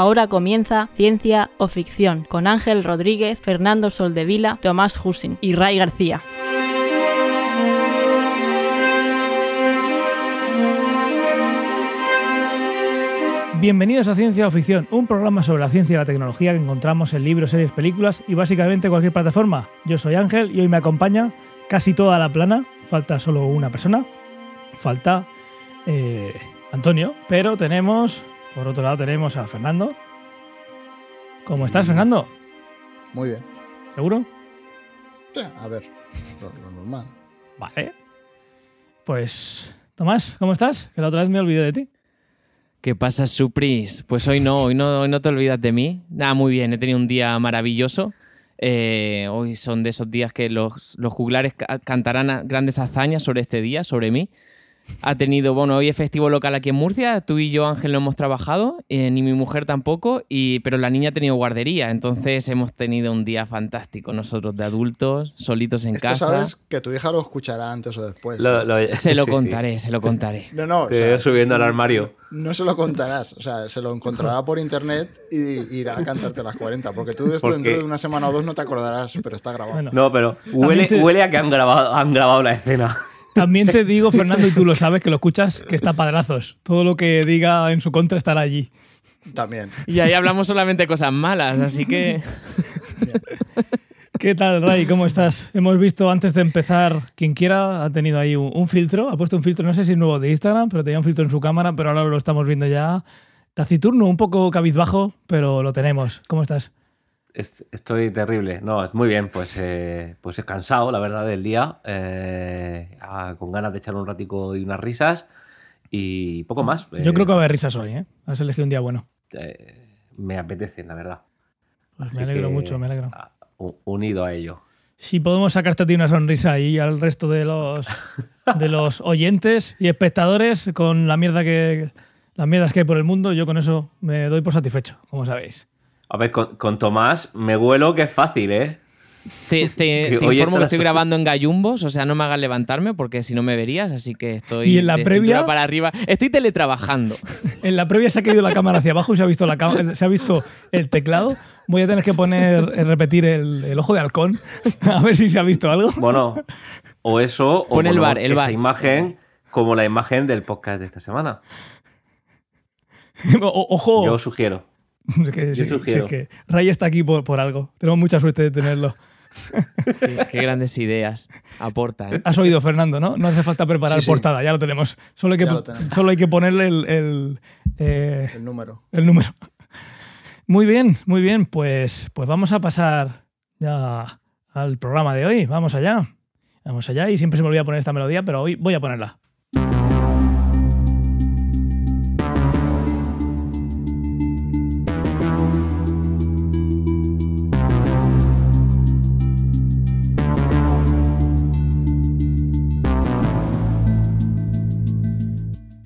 Ahora comienza Ciencia o Ficción con Ángel Rodríguez, Fernando Soldevila, Tomás Husin y Ray García. Bienvenidos a Ciencia o Ficción, un programa sobre la ciencia y la tecnología que encontramos en libros, series, películas y básicamente cualquier plataforma. Yo soy Ángel y hoy me acompaña casi toda la plana, falta solo una persona, falta eh, Antonio, pero tenemos, por otro lado tenemos a Fernando. ¿Cómo estás, Fernando? Muy bien. ¿Seguro? Sí, a ver, lo, lo normal. Vale. Pues, Tomás, ¿cómo estás? Que la otra vez me olvidé de ti. ¿Qué pasa, Supris? Pues hoy no, hoy no, hoy no te olvidas de mí. Nada, muy bien, he tenido un día maravilloso. Eh, hoy son de esos días que los, los juglares ca- cantarán grandes hazañas sobre este día, sobre mí. Ha tenido, bueno, hoy es festivo local aquí en Murcia. Tú y yo, Ángel, no hemos trabajado, eh, ni mi mujer tampoco, y, pero la niña ha tenido guardería. Entonces hemos tenido un día fantástico nosotros de adultos, solitos en Esto casa. sabes que tu hija lo escuchará antes o después. Lo- lo- Se lo sí, sí. contaré, se lo contaré. No, no. o sea, subiendo al armario. No se lo contarás. O sea, se lo encontrará por internet y irá a cantarte las 40. Porque tú de esto ¿Por dentro de una semana o dos no te acordarás, pero está grabado. Bueno, No, pero huele, te- huele a que han grabado, han grabado la escena. También te digo, Fernando, y tú lo sabes, que lo escuchas, que está padrazos. Todo lo que diga en su contra estará allí. También. Y ahí hablamos solamente cosas malas, así que... ¿Qué tal, Ray? ¿Cómo estás? Hemos visto antes de empezar, quien quiera ha tenido ahí un, un filtro, ha puesto un filtro, no sé si es nuevo de Instagram, pero tenía un filtro en su cámara, pero ahora lo estamos viendo ya taciturno, un poco cabizbajo, pero lo tenemos. ¿Cómo estás? Es- estoy terrible. No, muy bien, pues, eh, pues he cansado, la verdad, del día. eh, con ganas de echar un ratico y unas risas. Y poco más. Yo eh, creo que va a haber risas hoy, ¿eh? Has elegido un día bueno. eh, me apetece, la verdad. Pues me alegro que, mucho, me alegro. unido a ello. Si podemos sacarte a ti una sonrisa y al resto de los, de los oyentes y espectadores con la mierda que las mierdas que hay por el mundo, yo con eso me doy por satisfecho, como sabéis. A ver, con, con Tomás me huelo que es fácil, ¿eh? Te, te- te informo que estoy grabando en gallumbos, o sea, no me hagas levantarme porque si no me verías, así que estoy ¿Y en la de previa? para arriba. Estoy teletrabajando. En la previa se ha caído la cámara hacia abajo y se ha visto, la se ha visto el teclado. Voy a tener que poner, eh, repetir el, el ojo de halcón, a ver si se ha visto algo. Bueno, o eso, o Pon el ponemos bar, el esa bar. imagen como la imagen del podcast de esta semana. O- ojo, Yo sugiero. es que, sí, sugiero. sí, es que Ray está aquí por, por algo. Tenemos mucha suerte de tenerlo. Qué, qué grandes ideas aporta. ¿eh? Has oído, Fernando, ¿no? No hace falta preparar Sí, sí. portada, ya lo tenemos. Solo hay que, Ya lo tenemos. solo hay que ponerle el, el, eh, El número. el número. Muy bien, muy bien. Pues, pues vamos a pasar ya al programa de hoy. Vamos allá. Vamos allá. Y siempre se me olvida poner esta melodía, pero hoy voy a ponerla.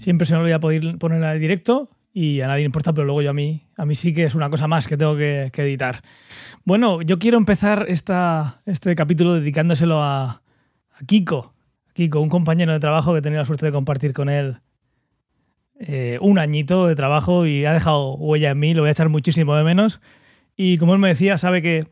Siempre se me olvida poder ponerla en directo y a nadie le importa, pero luego yo a mí, a mí sí que es una cosa más que tengo que, editar. Bueno, yo quiero empezar esta, este capítulo dedicándoselo a, a Kiko. Kiko, un compañero de trabajo que he tenido la suerte de compartir con él eh, un añito de trabajo y ha dejado huella en mí, lo voy a echar muchísimo de menos. Y como él me decía, sabe que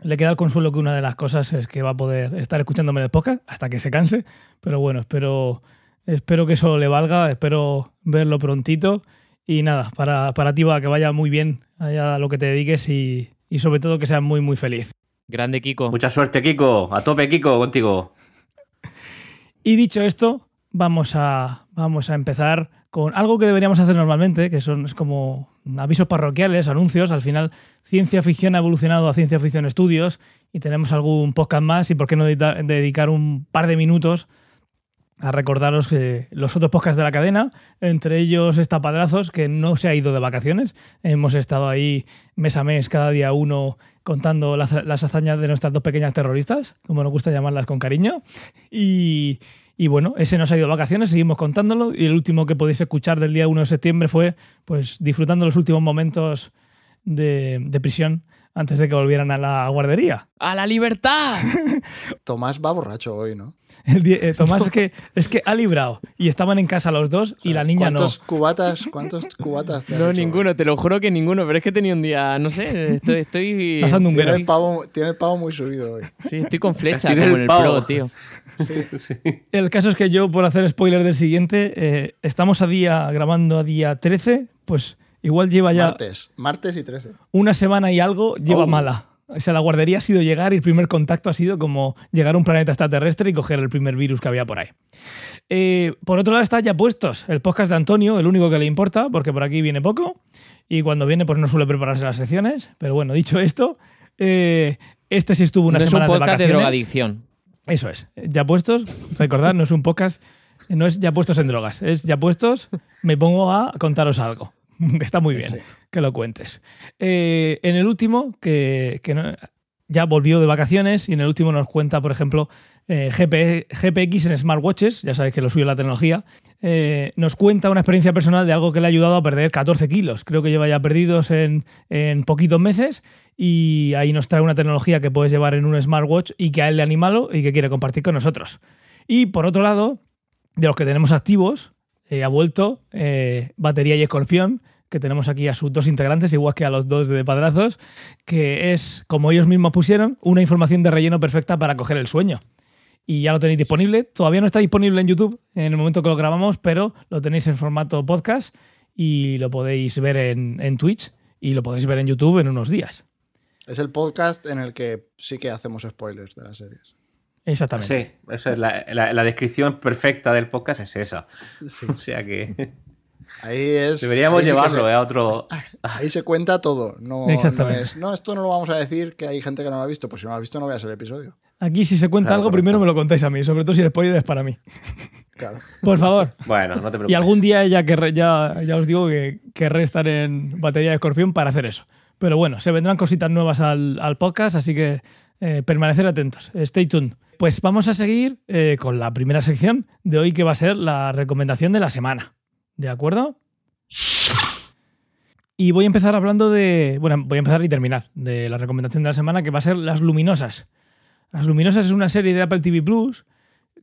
le queda el consuelo que una de las cosas es que va a poder estar escuchándome en el podcast hasta que se canse. Pero bueno, espero, espero que eso le valga, espero verlo prontito. Y nada, para, para ti va que vaya muy bien allá a lo que te dediques y, y sobre todo que seas muy, muy feliz. Grande Kiko. Mucha suerte, Kiko. A tope, Kiko, contigo. Y dicho esto, vamos a, vamos a empezar con algo que deberíamos hacer normalmente, que son es como avisos parroquiales, anuncios. Al final, ciencia ficción ha evolucionado a ciencia ficción estudios y tenemos algún podcast más y por qué no dedicar un par de minutos a recordaros que los otros podcasts de la cadena, entre ellos Estapadrazos, que no se ha ido de vacaciones. Hemos estado ahí mes a mes, cada día uno, contando las, las hazañas de nuestras dos pequeñas terroristas, como nos gusta llamarlas con cariño. Y, y bueno, ese no se ha ido de vacaciones, seguimos contándolo. Y el último que podéis escuchar del día 1 de septiembre fue pues disfrutando los últimos momentos de, de prisión antes de que volvieran a la guardería. ¡A la libertad! Tomás va borracho hoy, ¿no? El eh, Tomás es que, es que ha librado y estaban en casa los dos y la niña no. ¿Cuántos cubatas, cuántos cubatas te has No, hecho? ninguno, te lo juro que ninguno, pero es que tenía un día, no sé, estoy... estoy Pasando un Tiene el, pavo, tiene el pavo muy subido hoy. Sí, estoy con flecha, Tiene como el en el pavo. Pro, tío. El caso es que yo, por hacer spoiler del siguiente, eh, estamos a día, grabando a día 13, pues igual lleva ya Martes, martes y 13. una semana y algo, lleva Oh. mala. O sea, la guardería ha sido llegar y el primer contacto ha sido como llegar a un planeta extraterrestre y coger el primer virus que había por ahí. Eh, por otro lado está Ya Puestos, el podcast de Antonio, el único que le importa, porque por aquí viene poco y cuando viene pues no suele prepararse las secciones. Pero bueno, dicho esto, eh, este sí estuvo una No es un semana de podcast de, drogadicción. Eso es. Ya puestos, recordad, no es un podcast, no es ya puestos en drogas, es ya puestos, me pongo a contaros algo. Está muy bien que lo cuentes. Eh, en el último, que, que no- ya volvió de vacaciones, y en el último nos cuenta, por ejemplo, eh, GP GPX en smartwatches, ya sabéis que lo suyo es la tecnología, eh, nos cuenta una experiencia personal de algo que le ha ayudado a perder 14 kilos. Creo que lleva ya perdidos en, en poquitos meses y ahí nos trae una tecnología que puedes llevar en un smartwatch y que a él le ha animado y que quiere compartir con nosotros. Y por otro lado, de los que tenemos activos, eh, ha vuelto eh, Batería y Escorpión, que tenemos aquí a sus dos integrantes, igual que a los dos de Padrazos, que es, como ellos mismos pusieron, una información de relleno perfecta para coger el sueño. Y ya lo tenéis disponible. Todavía no está disponible en YouTube en el momento que lo grabamos, pero lo tenéis en formato podcast y lo podéis ver en, en Twitch y lo podéis ver en YouTube en unos días. Es el podcast en el que sí que hacemos spoilers de las series. Exactamente. Sí, esa es la, la- la descripción perfecta del podcast es esa. Sí. O sea que Ahí es. deberíamos ahí sí que llevarlo se- eh, a otro. Ahí se cuenta todo. No, no es. No, esto no lo vamos a decir que hay gente que no lo ha visto. Pues si no lo ha visto, no veas el episodio. Aquí si se cuenta Claro, algo, correcto. primero me lo contáis a mí, sobre todo si el spoiler es para mí. Claro. Por favor. Bueno, no te preocupes. Y algún día ya, querré, ya, ya os digo que querré estar en batería de escorpión para hacer eso. Pero bueno, se vendrán cositas nuevas al, al podcast, así que eh, permanecer atentos. Stay tuned. Pues vamos a seguir eh, con la primera sección de hoy, que va a ser la recomendación de la semana. ¿De acuerdo? Y voy a empezar hablando de. Bueno, voy a empezar y terminar de la recomendación de la semana, que va a ser Las Luminosas. Las Luminosas es una serie de Apple TV Plus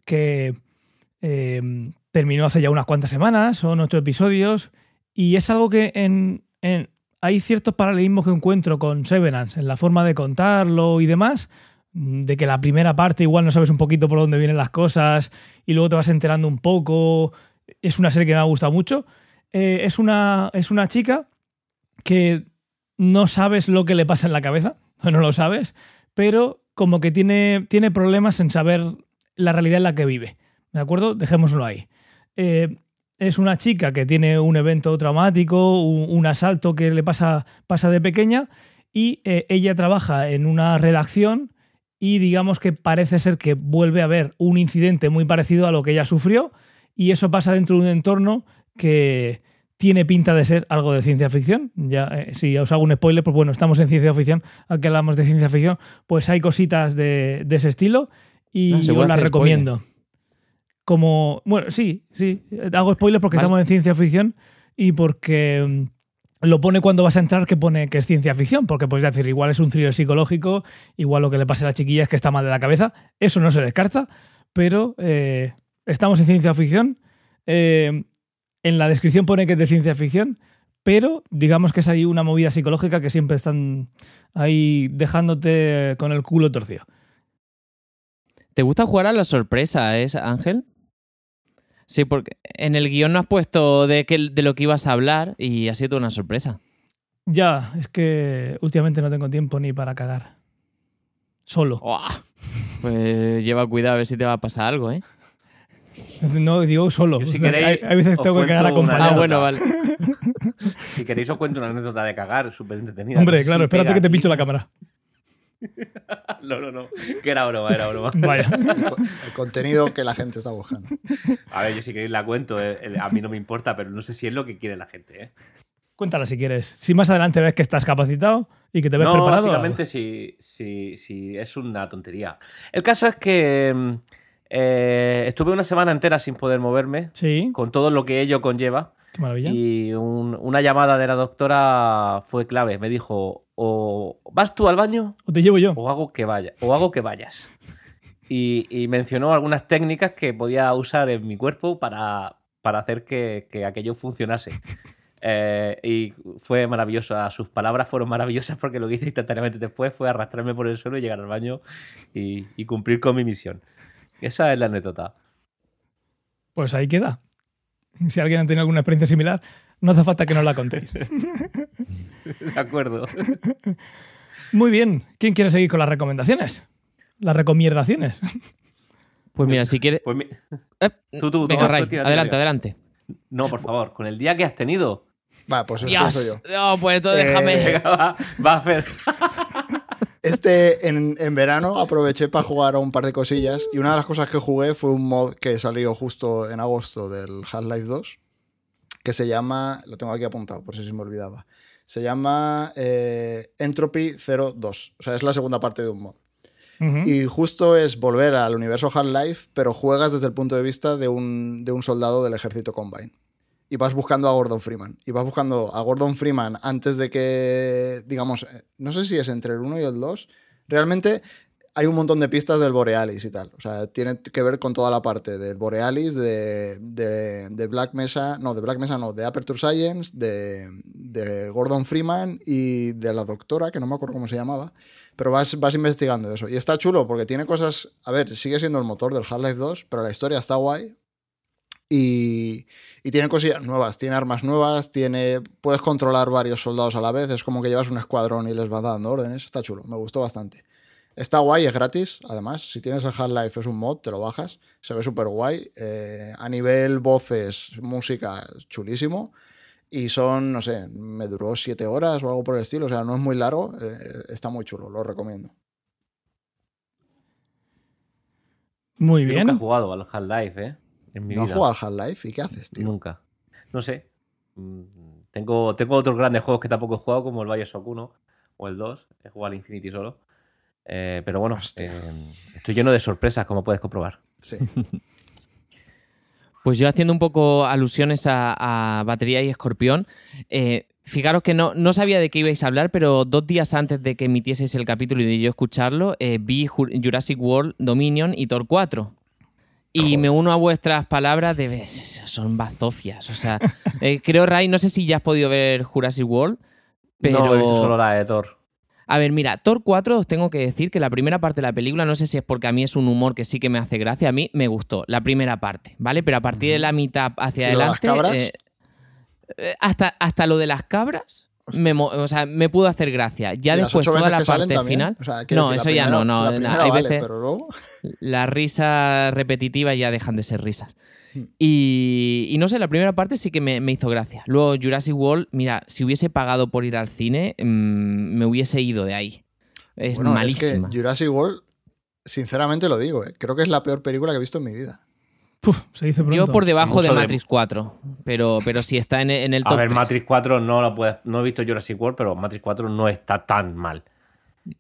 que eh, terminó hace ya unas cuantas semanas, son ocho episodios, y es algo que en, en- hay ciertos paralelismos que encuentro con Severance en la forma de contarlo y demás, de que la primera parte igual no sabes un poquito por dónde vienen las cosas y luego te vas enterando un poco. Es una serie que me ha gustado mucho. Eh, es, una, es una chica que no sabes lo que le pasa en la cabeza, no lo sabes, pero como que tiene, tiene problemas en saber la realidad en la que vive. ¿De acuerdo? Dejémoslo ahí. Eh, es una chica que tiene un evento traumático, un, un asalto que le pasa, pasa de pequeña y eh, ella trabaja en una redacción y digamos que parece ser que vuelve a haber un incidente muy parecido a lo que ella sufrió y eso pasa dentro de un entorno que tiene pinta de ser algo de ciencia ficción. Ya, eh, si os hago un spoiler, pues bueno, estamos en ciencia ficción, aquí hablamos de ciencia ficción, pues hay cositas de, de ese estilo y Ah, se yo las recomiendo. Como, bueno, sí, sí, hago spoilers porque Vale. estamos en ciencia ficción y porque mm, lo pone cuando vas a entrar que pone que es ciencia ficción, porque puedes decir, igual es un thriller psicológico, igual lo que le pasa a la chiquilla es que está mal de la cabeza, eso no se descarta, pero eh, estamos en ciencia ficción. eh, en la descripción pone que es de ciencia ficción, pero digamos que es ahí una movida psicológica que siempre están ahí dejándote con el culo torcido. ¿Te gusta jugar a la sorpresa, es Ángel? Sí, porque en el guion no has puesto de, que, de lo que ibas a hablar y ha sido una sorpresa. Ya, es que últimamente no tengo tiempo ni para cagar. Solo. Pues lleva cuidado a ver si te va a pasar algo, ¿eh? No digo solo. Yo, si queréis, hay, hay veces tengo que cagar acompañado. Ah, bueno, vale. Si queréis os cuento una anécdota de cagar, súper entretenida. Hombre, claro, espérate que te pincho la cámara. No, no, no. Que era broma, era broma. Vaya. El, co- el contenido que la gente está buscando. A ver, yo si queréis la cuento, eh, eh, a mí no me importa, pero no sé si es lo que quiere la gente, ¿eh? Cuéntala si quieres. Si más adelante ves que estás capacitado y que te ves no, preparado. básicamente si, si, si es una tontería. El caso es que mm, eh, estuve una semana entera sin poder moverme, Sí. con todo lo que ello conlleva. Qué maravilla. Y un- una llamada de la doctora fue clave. Me dijo, o vas tú al baño O te llevo yo. o hago que vaya, o hago que vayas. Y, y mencionó algunas técnicas que podía usar en mi cuerpo para, para hacer que, que aquello funcionase. Eh, y fue maravilloso. Sus palabras fueron maravillosas porque lo que hice instantáneamente después fue arrastrarme por el suelo y llegar al baño y, y cumplir con mi misión. Esa es la anécdota. Pues ahí queda. Si alguien ha tenido alguna experiencia similar, no hace falta que nos la contéis. De acuerdo. Muy bien. ¿Quién quiere seguir con las recomendaciones? Las recomendaciones. Pues mira, si quieres. Pues mi- Eh, Tú, tú, venga, no, Ray, tira, adelante, tira. adelante. No, por favor, con el día que has tenido. Va, pues empiezo Dios. yo. No, pues entonces Eh, déjame. Venga, va, va a hacer. Este, en, en verano aproveché para jugar a un par de cosillas y una de las cosas que jugué fue un mod que salió justo en agosto del Half-Life 2, que se llama, lo tengo aquí apuntado por si se me olvidaba, se llama eh, Entropy 02, o sea, es la segunda parte de un mod. Y justo es volver al universo Half-Life, pero juegas desde el punto de vista de un, de un soldado del ejército Combine. Y vas buscando a Gordon Freeman. Y vas buscando a Gordon Freeman antes de que, digamos, eh, no sé si es entre el 1 y el 2. Realmente hay un montón de pistas del Borealis y tal. O sea, tiene que ver con toda la parte del Borealis, de, de- de Black Mesa, no, de Black Mesa no, de Aperture Science, de, de Gordon Freeman y de la doctora, que no me acuerdo cómo se llamaba. Pero vas, vas investigando eso. Y está chulo porque tiene cosas. A ver, sigue siendo el motor del Half-Life 2, pero la historia está guay. Y, y tiene cosillas nuevas, tiene armas nuevas, tiene, puedes controlar varios soldados a la vez. Es como que llevas un escuadrón y les vas dando órdenes. Está chulo, me gustó bastante. Está guay, es gratis. Además, si tienes el Half-Life, es un mod, te lo bajas. Se ve súper guay. Eh, a nivel voces, música, chulísimo. Y son, no sé, me duró siete horas o algo por el estilo. O sea, no es muy largo. eh, está muy chulo, lo recomiendo. Muy Yo bien. nunca he jugado al Half-Life, ¿eh? En mi ¿No has vida. jugado al Half-Life? ¿Y qué haces, tío? Nunca. No sé. Mm, Tengo, tengo otros grandes juegos que tampoco he jugado, como el Bioshock 1 o el 2. He jugado al Infinity solo. Eh, pero bueno, eh, estoy lleno de sorpresas, como puedes comprobar. Sí. Pues yo haciendo un poco alusiones a, a Batería y Escorpión, eh, fijaros que no, no sabía de qué ibais a hablar, pero dos días antes de que emitieseis el capítulo y de yo escucharlo, eh, vi Ju- Jurassic World Dominion y Thor 4. Y Joder. me uno a vuestras palabras de "Ves, son bazofias. O sea, eh, creo, Ray, no sé si ya has podido ver Jurassic World, pero... No, he visto solo la de Thor. A ver, mira, Thor 4 os tengo que decir que la primera parte de la película, no sé si es porque a mí es un humor que sí que me hace gracia, a mí me gustó la primera parte, ¿vale? Pero a partir de la mitad hacia ¿Y lo de las adelante... cabras? eh, eh, hasta, hasta lo de las cabras, Me, o sea, me pudo hacer gracia. Ya ¿Y las después toda la parte final... O sea, quiero No, eso ya no, no, La hay vale, veces- pero luego... Las risas repetitivas ya dejan de ser risas. Hmm. Y, y no sé, la primera parte sí que me, me hizo gracia. Luego Jurassic World, mira, si hubiese pagado por ir al cine, mm, me hubiese ido de ahí. Es bueno, malísima. es que Jurassic World, sinceramente lo digo, ¿eh? creo que es la peor película que he visto en mi vida. Puf, se dice pronto. Yo por debajo de Mucho de- Matrix 4, pero, pero sí está en, en el A top ver, 3. Matrix 4 no lo puedes, no he visto Jurassic World, pero Matrix 4 no está tan mal.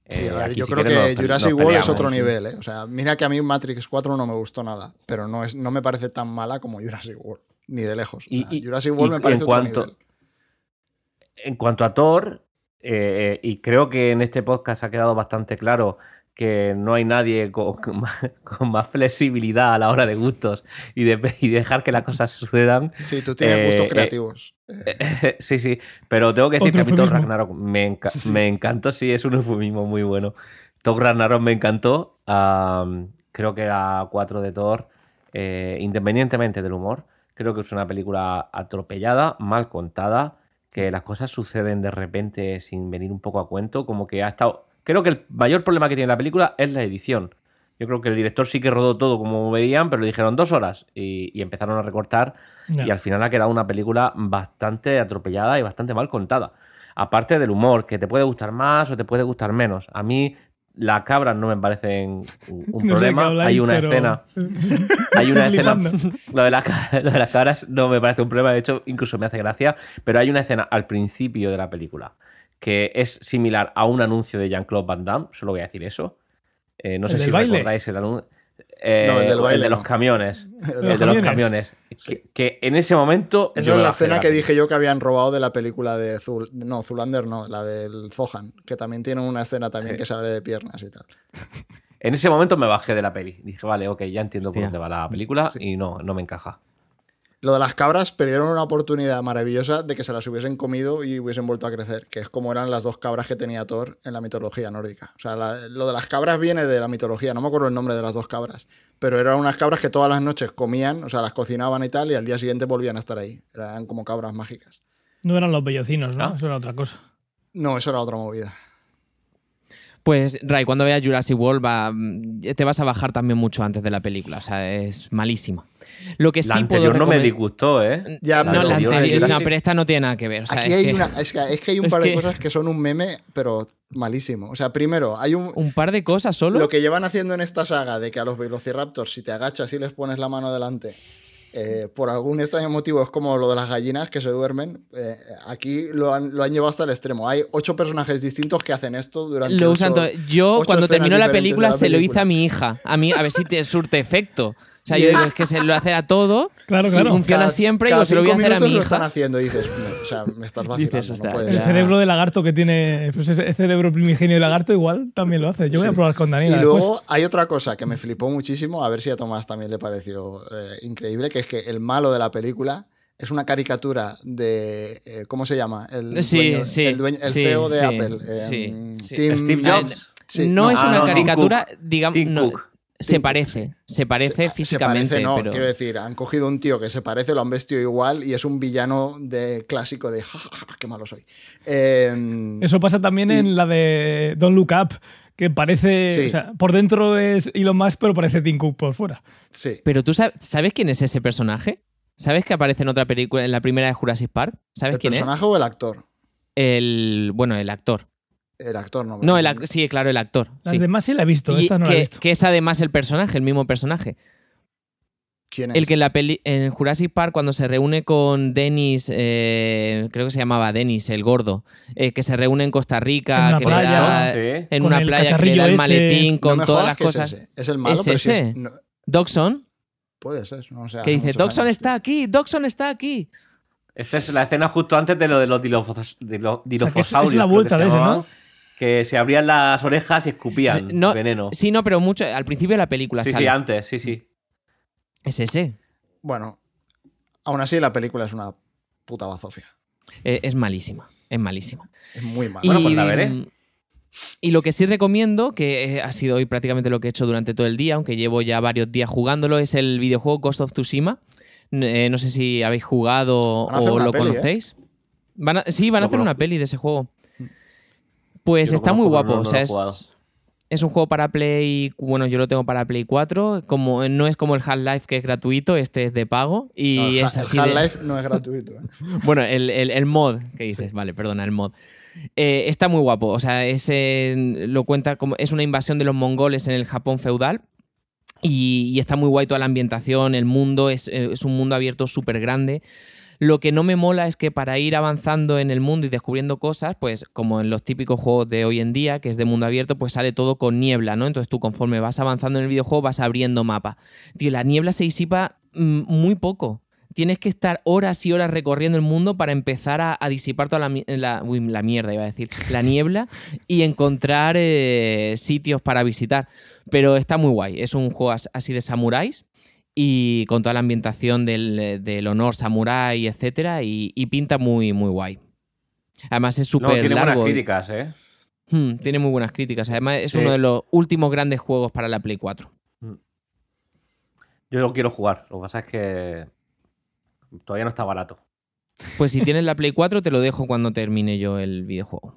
Sí, Eh, a ver, yo si creo que nos Jurassic nos World es otro nivel, ¿eh? O sea, mira que a mí Matrix 4 no me gustó nada, pero no, es, no me parece tan mala como Jurassic World, ni de lejos. O Y- sea, y- Jurassic y World me en parece otro cuanto- nivel. En cuanto a Thor, eh, y creo que en este podcast ha quedado bastante claro que no hay nadie con, con más, con más flexibilidad a la hora de gustos y de, y dejar que las cosas sucedan. Sí, tú tienes eh, gustos eh, creativos. Eh, sí, sí, pero tengo que decir que a mí Thor. Ragnarok me, enca- me encantó, sí, es un eufemismo muy bueno. Thor Ragnarok me encantó, creo que la 4 de Thor, eh, independientemente del humor, creo que es una película atropellada, mal contada, que las cosas suceden de repente sin venir un poco a cuento, como que ha estado... Creo que el mayor problema que tiene la película es la edición. Yo creo que el director sí que rodó todo como veían, pero le dijeron dos horas y, y empezaron a recortar y al final ha quedado una película bastante atropellada y bastante mal contada. Aparte del humor, que te puede gustar más o te puede gustar menos. A mí las cabras no me parecen un No problema. hay una pero- escena, hay una escena, lo de, las, lo de las cabras no me parece un problema, de hecho incluso me hace gracia, pero hay una escena al principio de la película que es similar a un anuncio de Jean-Claude Van Damme, solo voy a decir eso. Eh, no ¿El sé si baile? recordáis el anuncio. eh, No, el del baile de los camiones. El El, de los camiones. Que, que en ese momento. Esa yo es la escena que dije yo que habían robado de la película de Zul no, Zulander, no, la del Zohan, que también tiene una escena también Sí. que se abre de piernas y tal. En ese momento me bajé de la peli. Dije, vale, ok, ya entiendo Hostia. por dónde va la película Sí. y no, no me encaja. Lo de las cabras perdieron una oportunidad maravillosa de que se las hubiesen comido y hubiesen vuelto a crecer, que es como eran las dos cabras que tenía Thor en la mitología nórdica. O sea, la- lo de las cabras viene de la mitología, no me acuerdo el nombre de las dos cabras, pero eran unas cabras que todas las noches comían, o sea, las cocinaban y tal, y al día siguiente volvían a estar ahí. Eran como cabras mágicas. No eran los bellocinos, ¿no? Ah. Eso era otra cosa. No, eso era otra movida. Pues, Ray, cuando veas Jurassic World va, mm, te vas a bajar también mucho antes de la película. O sea, es malísima. Lo que La sí puedo anterior no me disgustó, ¿eh? Ya, no, pero la anterior- Jurassic- no, pero esta no tiene nada que ver. O sea, Aquí es hay, que una, es, que, es que hay un es par de que- cosas que son un meme, pero malísimo. O sea, primero, hay un, un par de cosas solo. Lo que llevan haciendo en esta saga de que a los velociraptors, si te agachas y les pones la mano delante, eh, por algún extraño motivo es como lo de las gallinas que se duermen. eh, aquí lo han, lo han llevado hasta el extremo. Hay ocho personajes distintos que hacen esto durante Lo usan. Yo, cuando terminó la película, la se lo hice película. a mi hija. A mí, a ver si te surte efecto. O sea, yo digo, es que se lo hace a todo. Claro, si claro. funciona Cada- siempre, cada digo, se lo voy a hacer a mi lo están haciendo y dices, "No, o sea, me estás vacilando, Dices, no "Hostia, puede El cerebro de lagarto que tiene, pues ese cerebro primigenio de lagarto igual también lo hace. Yo voy a probar con Y Daniela después. luego hay otra cosa que me flipó muchísimo, a ver si a Tomás también le pareció eh, increíble, que es que el malo de la película es una caricatura de. eh, ¿Cómo se llama? El, Sí, dueño- sí, el, dueño- el sí, CEO de sí, Apple. eh, sí, sí. Tim- Steve Jobs. Sí, no, es ah, una no, Tim caricatura, Cook. digamos. Tim no, Cook. Se parece. Se parece Se- físicamente. Se parece, no, pero... quiero decir, han cogido un tío que se parece, lo han vestido igual y es un villano de clásico de "Ja, ja, ja, qué malo soy. Eh, Eso pasa también Y- en la de Don't Look Up, que parece. Sí. o sea, por dentro es Elon Musk, pero parece Tim Cook por fuera. sí. Pero tú sab- sabes quién es ese personaje? ¿Sabes que aparece en otra película, en la primera de Jurassic Park? ¿Sabes ¿El quién personaje o el actor? es? El. Bueno, el actor. El actor, no. No, el actor. Sí, claro, el actor. Las sí. demás sí la he visto, Y esta no la he que, visto. que es además el personaje, el mismo personaje. ¿Quién es? El que en la peli, en Jurassic Park, cuando se reúne con Dennis, eh, creo que se llamaba Dennis, el gordo, eh, que se reúne en Costa Rica, En una que le playa. da- Sí. en Con una playa que le da el maletín con todas las que es cosas. ese. Es, el malo, ¿Es pero sí ese? no- Dogson, puede ser. No sé, que dice, Dogson años, está aquí, Dogson está aquí. Esta es la escena justo antes de lo de los dilofos- dilo- que es- es la dilofosaurios. vuelta que de se ese, ¿no? Que se abrían las orejas y escupían No, veneno. Sí, no, pero mucho, al principio de la película Sí, sale. sí, antes, sí, sí. Es ese. Bueno, aún así la película es una puta bazofia. Eh, es malísima, es malísima. Es muy mala. Bueno, pues la veré. mm, Y lo que sí recomiendo, que eh, ha sido hoy prácticamente lo que he hecho durante todo el día, aunque llevo ya varios días jugándolo, es el videojuego Ghost of Tsushima. Eh, no sé si habéis jugado o lo peli, ¿eh? conocéis. Van a- sí, van a hacer una peli de ese juego. Pues Yo está muy guapo. no- o sea, es, es un juego para Play. Bueno, yo lo tengo para Play 4. Como, no es como el Half-Life que es gratuito, este es de pago. Y No, el es así. el de- Half-Life no es gratuito. ¿eh? bueno, el, el- el mod que dices, vale, perdona, el mod. Eh, está muy guapo. O sea, es, eh, lo cuenta como. Es una invasión de los mongoles en el Japón feudal. Y, y está muy guay toda la ambientación, el mundo, es, es un mundo abierto súper grande. Lo que no me mola es que para ir avanzando en el mundo y descubriendo cosas, pues como en los típicos juegos de hoy en día, que es de mundo abierto, pues sale todo con niebla, ¿no? Entonces tú conforme vas avanzando en el videojuego vas abriendo mapa. Tío, la niebla se disipa mm, muy poco. Tienes que estar horas y horas recorriendo el mundo para empezar a, disipar toda la, la, mierda, iba a decir, la niebla y encontrar eh, sitios para visitar. Pero está muy guay. Es un juego as- así de samuráis y con toda la ambientación del, del honor samurái, etcétera, y, y pinta muy, muy guay. Además es No, súper tiene buenas críticas, ¿eh? Hmm, tiene muy buenas críticas. Además es Sí. uno de los últimos grandes juegos para la Play 4. Yo lo quiero jugar. Lo que pasa es que todavía no está barato. Pues si tienes la Play 4 te lo dejo cuando termine yo el videojuego.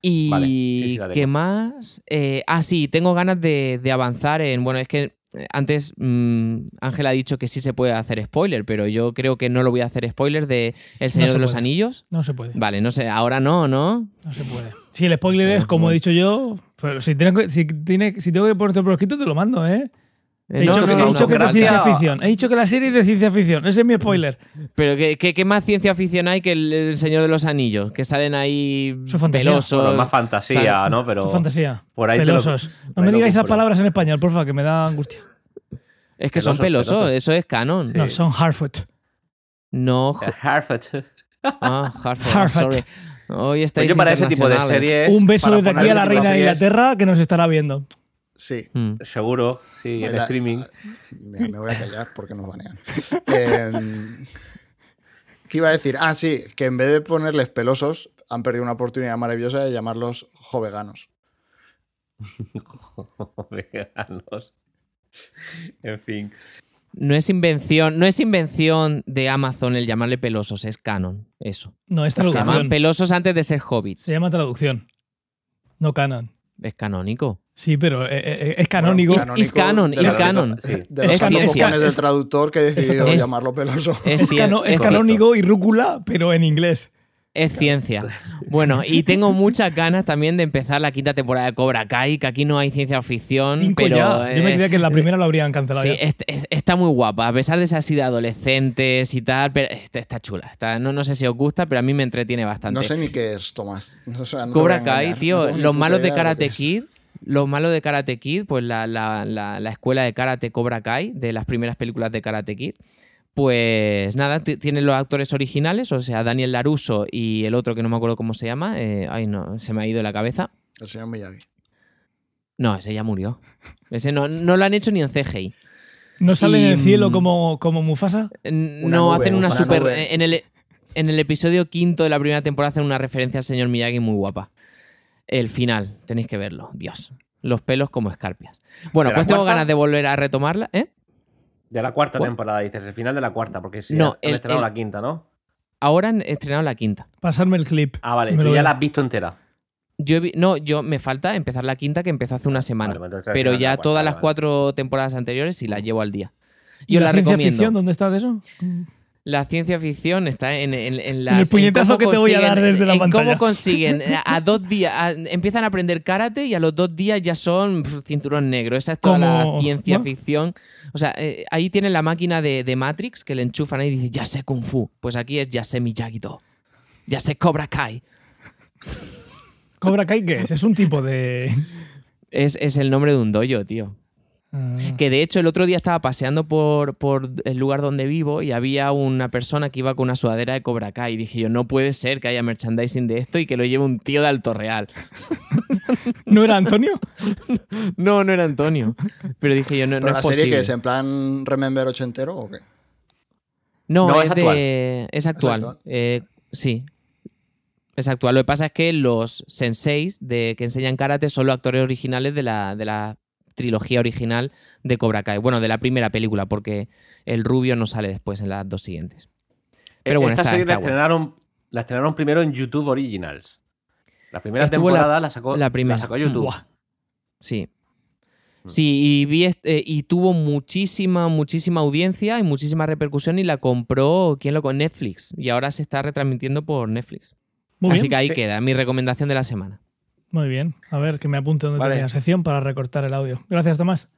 Y Vale, sí, sí, la tengo. qué más? Eh, ah, sí, tengo ganas de, de avanzar en. Bueno, es que antes mm, Ángel ha dicho que sí se puede hacer spoiler, pero yo creo que no lo voy a hacer spoiler de El Señor se de los puede. Anillos. No se puede. Vale, no sé, ahora no, ¿no? No se puede. Si el spoiler es como he dicho yo, pero si, tengo que- si, tiene, si tengo que ponerte por escrito, te lo mando, ¿eh? He Eh, no, dicho, que, no, he no, dicho no. que es de ciencia ficción. He dicho que la serie es de ciencia ficción. Ese es mi spoiler. Pero ¿qué, qué, qué más ciencia ficción hay que el, El Señor de los Anillos? Que salen ahí es fantasía. pelosos. Bueno, más fantasía, ¿no? Pero Tu fantasía. por ahí te lo- Pelosos. no me digáis esas palabras en español, porfa, que me da angustia. Es que son Pelosos, eso es canon. Sí. No, son Harfoot. No, jo- Harford. ah, sorry. Hoy estáis Oye, para ese tipo de internacionales. series. Un beso desde aquí a la reina de. Inglaterra que nos estará viendo. Sí. Mm. Seguro, sí, en La- streaming. Me voy a callar porque nos banean. Eh, ¿Qué iba a decir? Ah, sí, que en vez de ponerles pelosos, han perdido una oportunidad maravillosa de llamarlos joveganos. Veganos. En fin. No es invención, no es invención de Amazon el llamarle pelosos, es canon, eso. No, es Se llaman traducción. pelosos antes de ser hobbits. Se llama traducción. No canon. Es canónico. Sí, pero eh, eh, es canónico. Is- is canon, la- canon. Sí. De los Es ciencia. del traductor que he decidido Es- llamarlo peloso. Es, Es, cano- es es- canónico y rúcula, pero en inglés. es ciencia. Bueno, y tengo muchas ganas también de empezar la quinta temporada de Cobra Kai, que aquí no hay ciencia ficción, Cinco pero ya. Yo me eh, creía que en la primera lo habrían cancelado. Sí, está muy guapa, a pesar de ser así de adolescentes y tal, pero está, está chula. Está- no, no sé si os gusta, pero a mí me entretiene bastante. No sé ni qué es, Tomás. No, o sea, no te Cobra Kai, engañar, tío, no los malos de Karate es. Kid, los malos de Karate Kid, pues la, la- la- la escuela de karate Cobra Kai, de las primeras películas de Karate Kid, pues nada, tienen los actores originales, o sea, Daniel Laruso y el otro que no me acuerdo cómo se llama, eh, ay no, se me ha ido la cabeza. El señor Miyagi. No, ese ya murió. Ese no, no lo han hecho ni en CGI. ¿No sale en y- el cielo como, como Mufasa? Una no nube, hacen una una super. En el, en el episodio quinto de la primera temporada hacen una referencia al señor Miyagi muy guapa. El final, tenéis que verlo. Dios. Los pelos como escarpias. Bueno, ¿De la pues tengo cuarta? ganas de volver a retomarla, ¿eh? De la cuarta ¿Cuál? temporada, dices, el final de la cuarta, porque sí, No, han el- estrenado el- la quinta, ¿no? Ahora han estrenado la quinta. Pasarme el clip. Ah, vale, tú lo ya la has visto entera. Yo he vi- no, yo me falta empezar la quinta que empezó hace una semana. Vale, pues pero ya la cuarta, todas vale, las vale. cuatro temporadas anteriores sí las llevo al día. ¿Y la la recomiendo. ficción dónde está de eso? La ciencia ficción está en, en, en las- el puñetazo que te voy a dar desde la pantalla. cómo consiguen a dos días a- empiezan a aprender karate y a los dos días ya son cinturón negro. Esa es toda la ciencia ¿no? ficción. O sea eh, ahí tienen la máquina de, de Matrix que le enchufan ahí y dice ya sé kung fu pues aquí es ya sé Miyagi-Do ya sé Cobra Kai ¿Cobra Kai qué es? Es un tipo de... es, es el nombre de un dojo tío Ah. Que de hecho el otro día estaba paseando por, por el lugar donde vivo y había una persona que iba con una sudadera de Cobra Kai. Y dije yo, no puede ser que haya merchandising de esto y que lo lleve un tío de Alto Real. ¿No era Antonio? No, no era Antonio. Pero dije yo, no, no ¿Pero es la serie posible. que es en plan Remember ochentero o qué? No, No, es, es de... Es actual. actual. Eh, sí. Es actual. Lo que pasa es que los senseis de, que enseñan karate son los actores originales de la, de la trilogía original de Cobra Kai. Bueno, de la primera película, porque el rubio no sale después en las dos siguientes. Pero bueno, Esta está, serie la, está estrenaron, la estrenaron primero en YouTube Originals. La primera Estuvo la- temporada la, sacó, la primera. sacó YouTube. Buah. Sí. Mm. Sí, y, vi est- eh, y tuvo muchísima, muchísima audiencia y muchísima repercusión y la compró, ¿quién lo con Netflix. Y ahora se está retransmitiendo por Netflix. Muy Así bien. que ahí Sí. queda, mi recomendación de la semana. Muy bien. A ver, que me apunte donde Vale. tenía la sección para recortar el audio. Gracias, Tomás.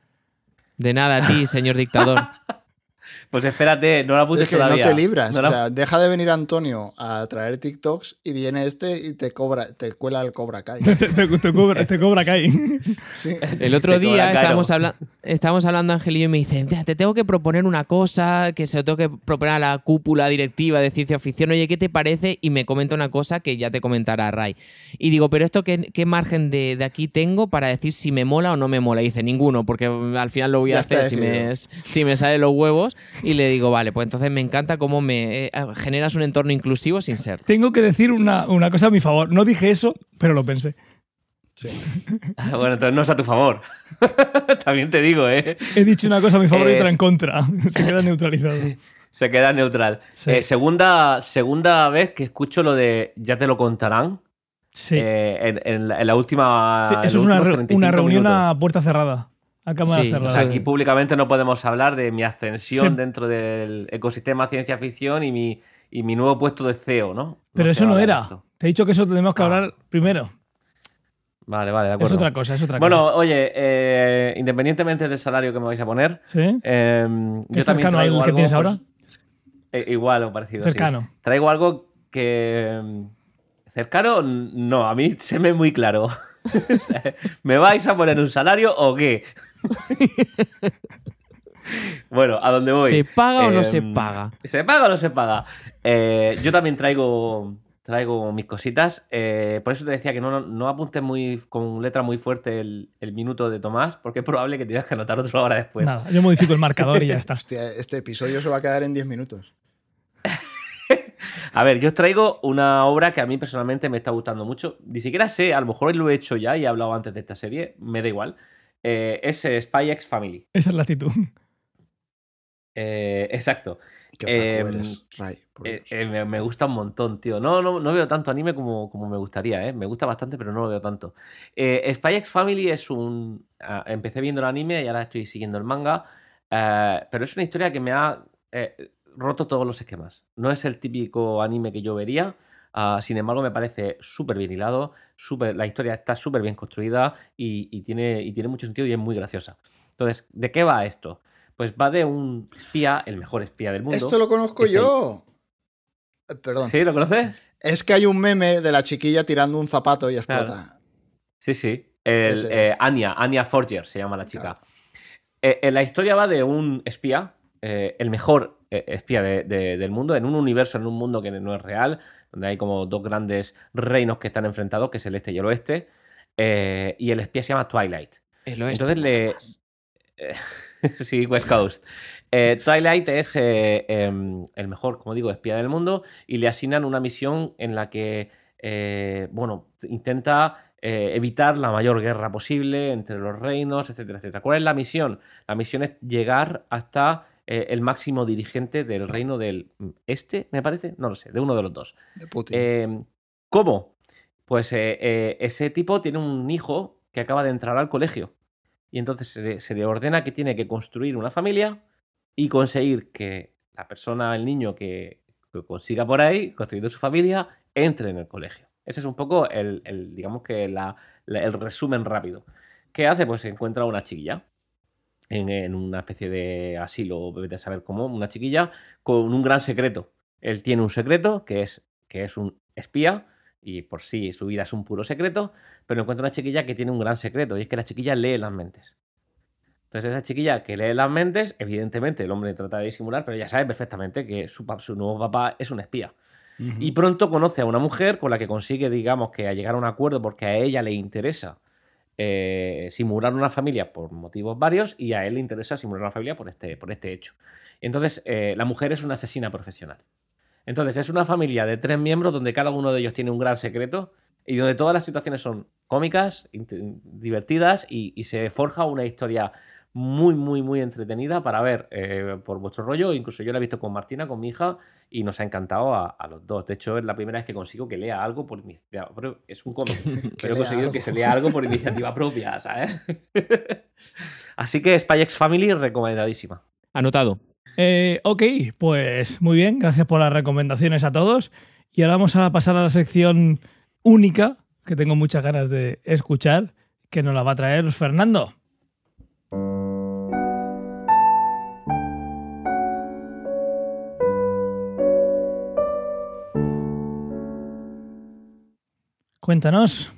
De nada a ti, señor dictador. Pues espérate, no la apuntes Es que todavía. no te libras. No O sea, deja de venir Antonio a traer TikToks y viene este y te cobra, te cuela el Cobra Kai. Te, te- te cobra, te cobra Kai. Sí. El otro día estábamos, habla- estábamos hablando Ángel y yo y me dice, "Mira, te tengo que proponer una cosa, que se lo tengo que proponer a la cúpula directiva de ciencia ficción. Oye, ¿qué te parece? Y me comenta una cosa que ya te comentará Ray. Y digo, ¿pero esto qué, qué margen de, de aquí tengo para decir si me mola o no me mola? Y dice, ninguno, porque al final lo voy a Ya hacer si me, si me salen los huevos. Y le digo, vale, pues entonces me encanta cómo me eh, generas un entorno inclusivo sin ser. Tengo que decir una, una cosa a mi favor. No dije eso, pero lo pensé. Bueno, entonces no es a tu favor. También te digo, ¿eh? He dicho una cosa a mi favor y otra en contra. Se queda neutralizado. Se queda neutral. Sí. Eh, segunda, segunda vez que escucho lo de ya te lo contarán. Sí. eh, en, en la, en la última. Eso es una, re- 35 una reunión minutos. a puerta cerrada. A cámara Sí, cerrada. O sea, aquí públicamente no podemos hablar de mi ascensión Sí. dentro del ecosistema ciencia ficción y mi, y mi nuevo puesto de CEO, ¿no? pero eso no de era. esto. Te he dicho que eso tenemos que Ah. hablar primero. Vale, vale, de Es acuerdo. otra cosa, es otra bueno, cosa. oye, eh, independientemente del salario que me vais a poner, ¿Sí? eh, yo ¿Es también cercano al traigo que algo, tienes pues, ahora? eh, igual o parecido. sí. Cercano. Traigo algo que. mm, ¿Cercano? No, a mí se me es muy claro. ¿Me vais a poner un salario o qué? Bueno, ¿a dónde voy? ¿Se paga o no se Em, paga? ¿Se paga o no se paga? Eh, yo también traigo, traigo mis cositas. eh, por eso te decía que no, no, no apuntes muy, con letra muy fuerte el, el minuto de Tomás, porque es probable que tengas que anotar otra hora después. Nada, yo modifico el marcador y ya está. Hostia, este episodio se va a quedar en 10 minutos. A ver, yo os traigo una obra que a mí personalmente me está gustando mucho. Ni siquiera sé, a lo mejor lo he hecho ya y he hablado antes de esta serie, me da igual. Eh, es eh, Spy X Family. Esa es la actitud. Eh, exacto. ¿Qué otaku Em, eres, Ray? Por Eh, Dios. eh, me, me gusta un montón, tío. No, no, no veo tanto anime como, como me gustaría, ¿eh? Me gusta bastante, pero no lo veo tanto. Eh, Spy X Family es un... ah, empecé viendo el anime y ahora estoy siguiendo el manga. eh, pero es una historia que me ha eh, roto todos los esquemas. No es el típico anime que yo vería. ah, sin embargo, me parece súper bien hilado. Súper- la historia está súper bien construida y, y tiene, y tiene mucho sentido y es muy graciosa. Entonces, ¿de qué va esto? Pues va de un espía, el mejor espía del mundo. Esto lo conozco el- yo. Eh, Perdón. ¿Sí? ¿Lo conoces? Es que hay un meme de la chiquilla tirando un zapato y explota. Sí, sí. El, eh. Anya, Anya Forger se llama la chica. Eh, eh, la historia va de un espía, eh, el mejor espía de- de- del mundo, en un universo, en un mundo que no es real, donde hay como dos grandes reinos que están enfrentados, que es el este y el oeste. eh, y el espía se llama Twilight. El oeste, Entonces le- sí, West Coast. Eh, Twilight es eh, em, el mejor, como digo, espía del mundo y le asignan una misión en la que, bueno, intenta evitar la mayor guerra posible entre los reinos, etcétera, etcétera. ¿Cuál es la misión? La misión es llegar hasta eh, el máximo dirigente del reino del este, me parece, no lo sé, de uno de los dos. De Putin. Eh, ¿Cómo? Pues eh, eh, ese tipo tiene un hijo que acaba de entrar al colegio. Y entonces se le, se le ordena que tiene que construir una familia y conseguir que la persona, el niño que, que consiga por ahí, construyendo su familia, entre en el colegio. Ese es un poco el, el, digamos que la- la- el resumen rápido. ¿Qué hace? Pues encuentra a una chiquilla en, en una especie de asilo, vete a saber cómo, una chiquilla con un gran secreto. Él tiene un secreto que es que es un espía y por sí su vida es un puro secreto, pero encuentra una chiquilla que tiene un gran secreto y es que la chiquilla lee las mentes. Entonces esa chiquilla que lee las mentes, evidentemente el hombre trata de disimular, pero ya sabe perfectamente que su, nuevo papá es un espía. Y pronto conoce a una mujer con la que consigue, digamos, que a llegar a un acuerdo porque a ella le interesa eh, simular una familia por motivos varios y a él le interesa simular una familia por este, por este hecho. Entonces, eh, la mujer es una asesina profesional. Entonces, es una familia de tres miembros donde cada uno de ellos tiene un gran secreto y donde todas las situaciones son cómicas, divertidas y se forja una historia muy, muy, muy entretenida para ver eh, por vuestro rollo. Incluso yo la he visto con Martina, con mi hija, y nos ha encantado a, a los dos. De hecho, es la primera vez que consigo que lea algo por iniciativa. Pero es un cómic, pero he conseguido que se lea algo por iniciativa propia, ¿sabes? Así que Spy X Family recomendadísima. Anotado. Eh, ok, pues muy bien, gracias por las recomendaciones a todos. Y ahora vamos a pasar a la sección única, que tengo muchas ganas de escuchar, que nos la va a traer Fernando. Cuéntanos.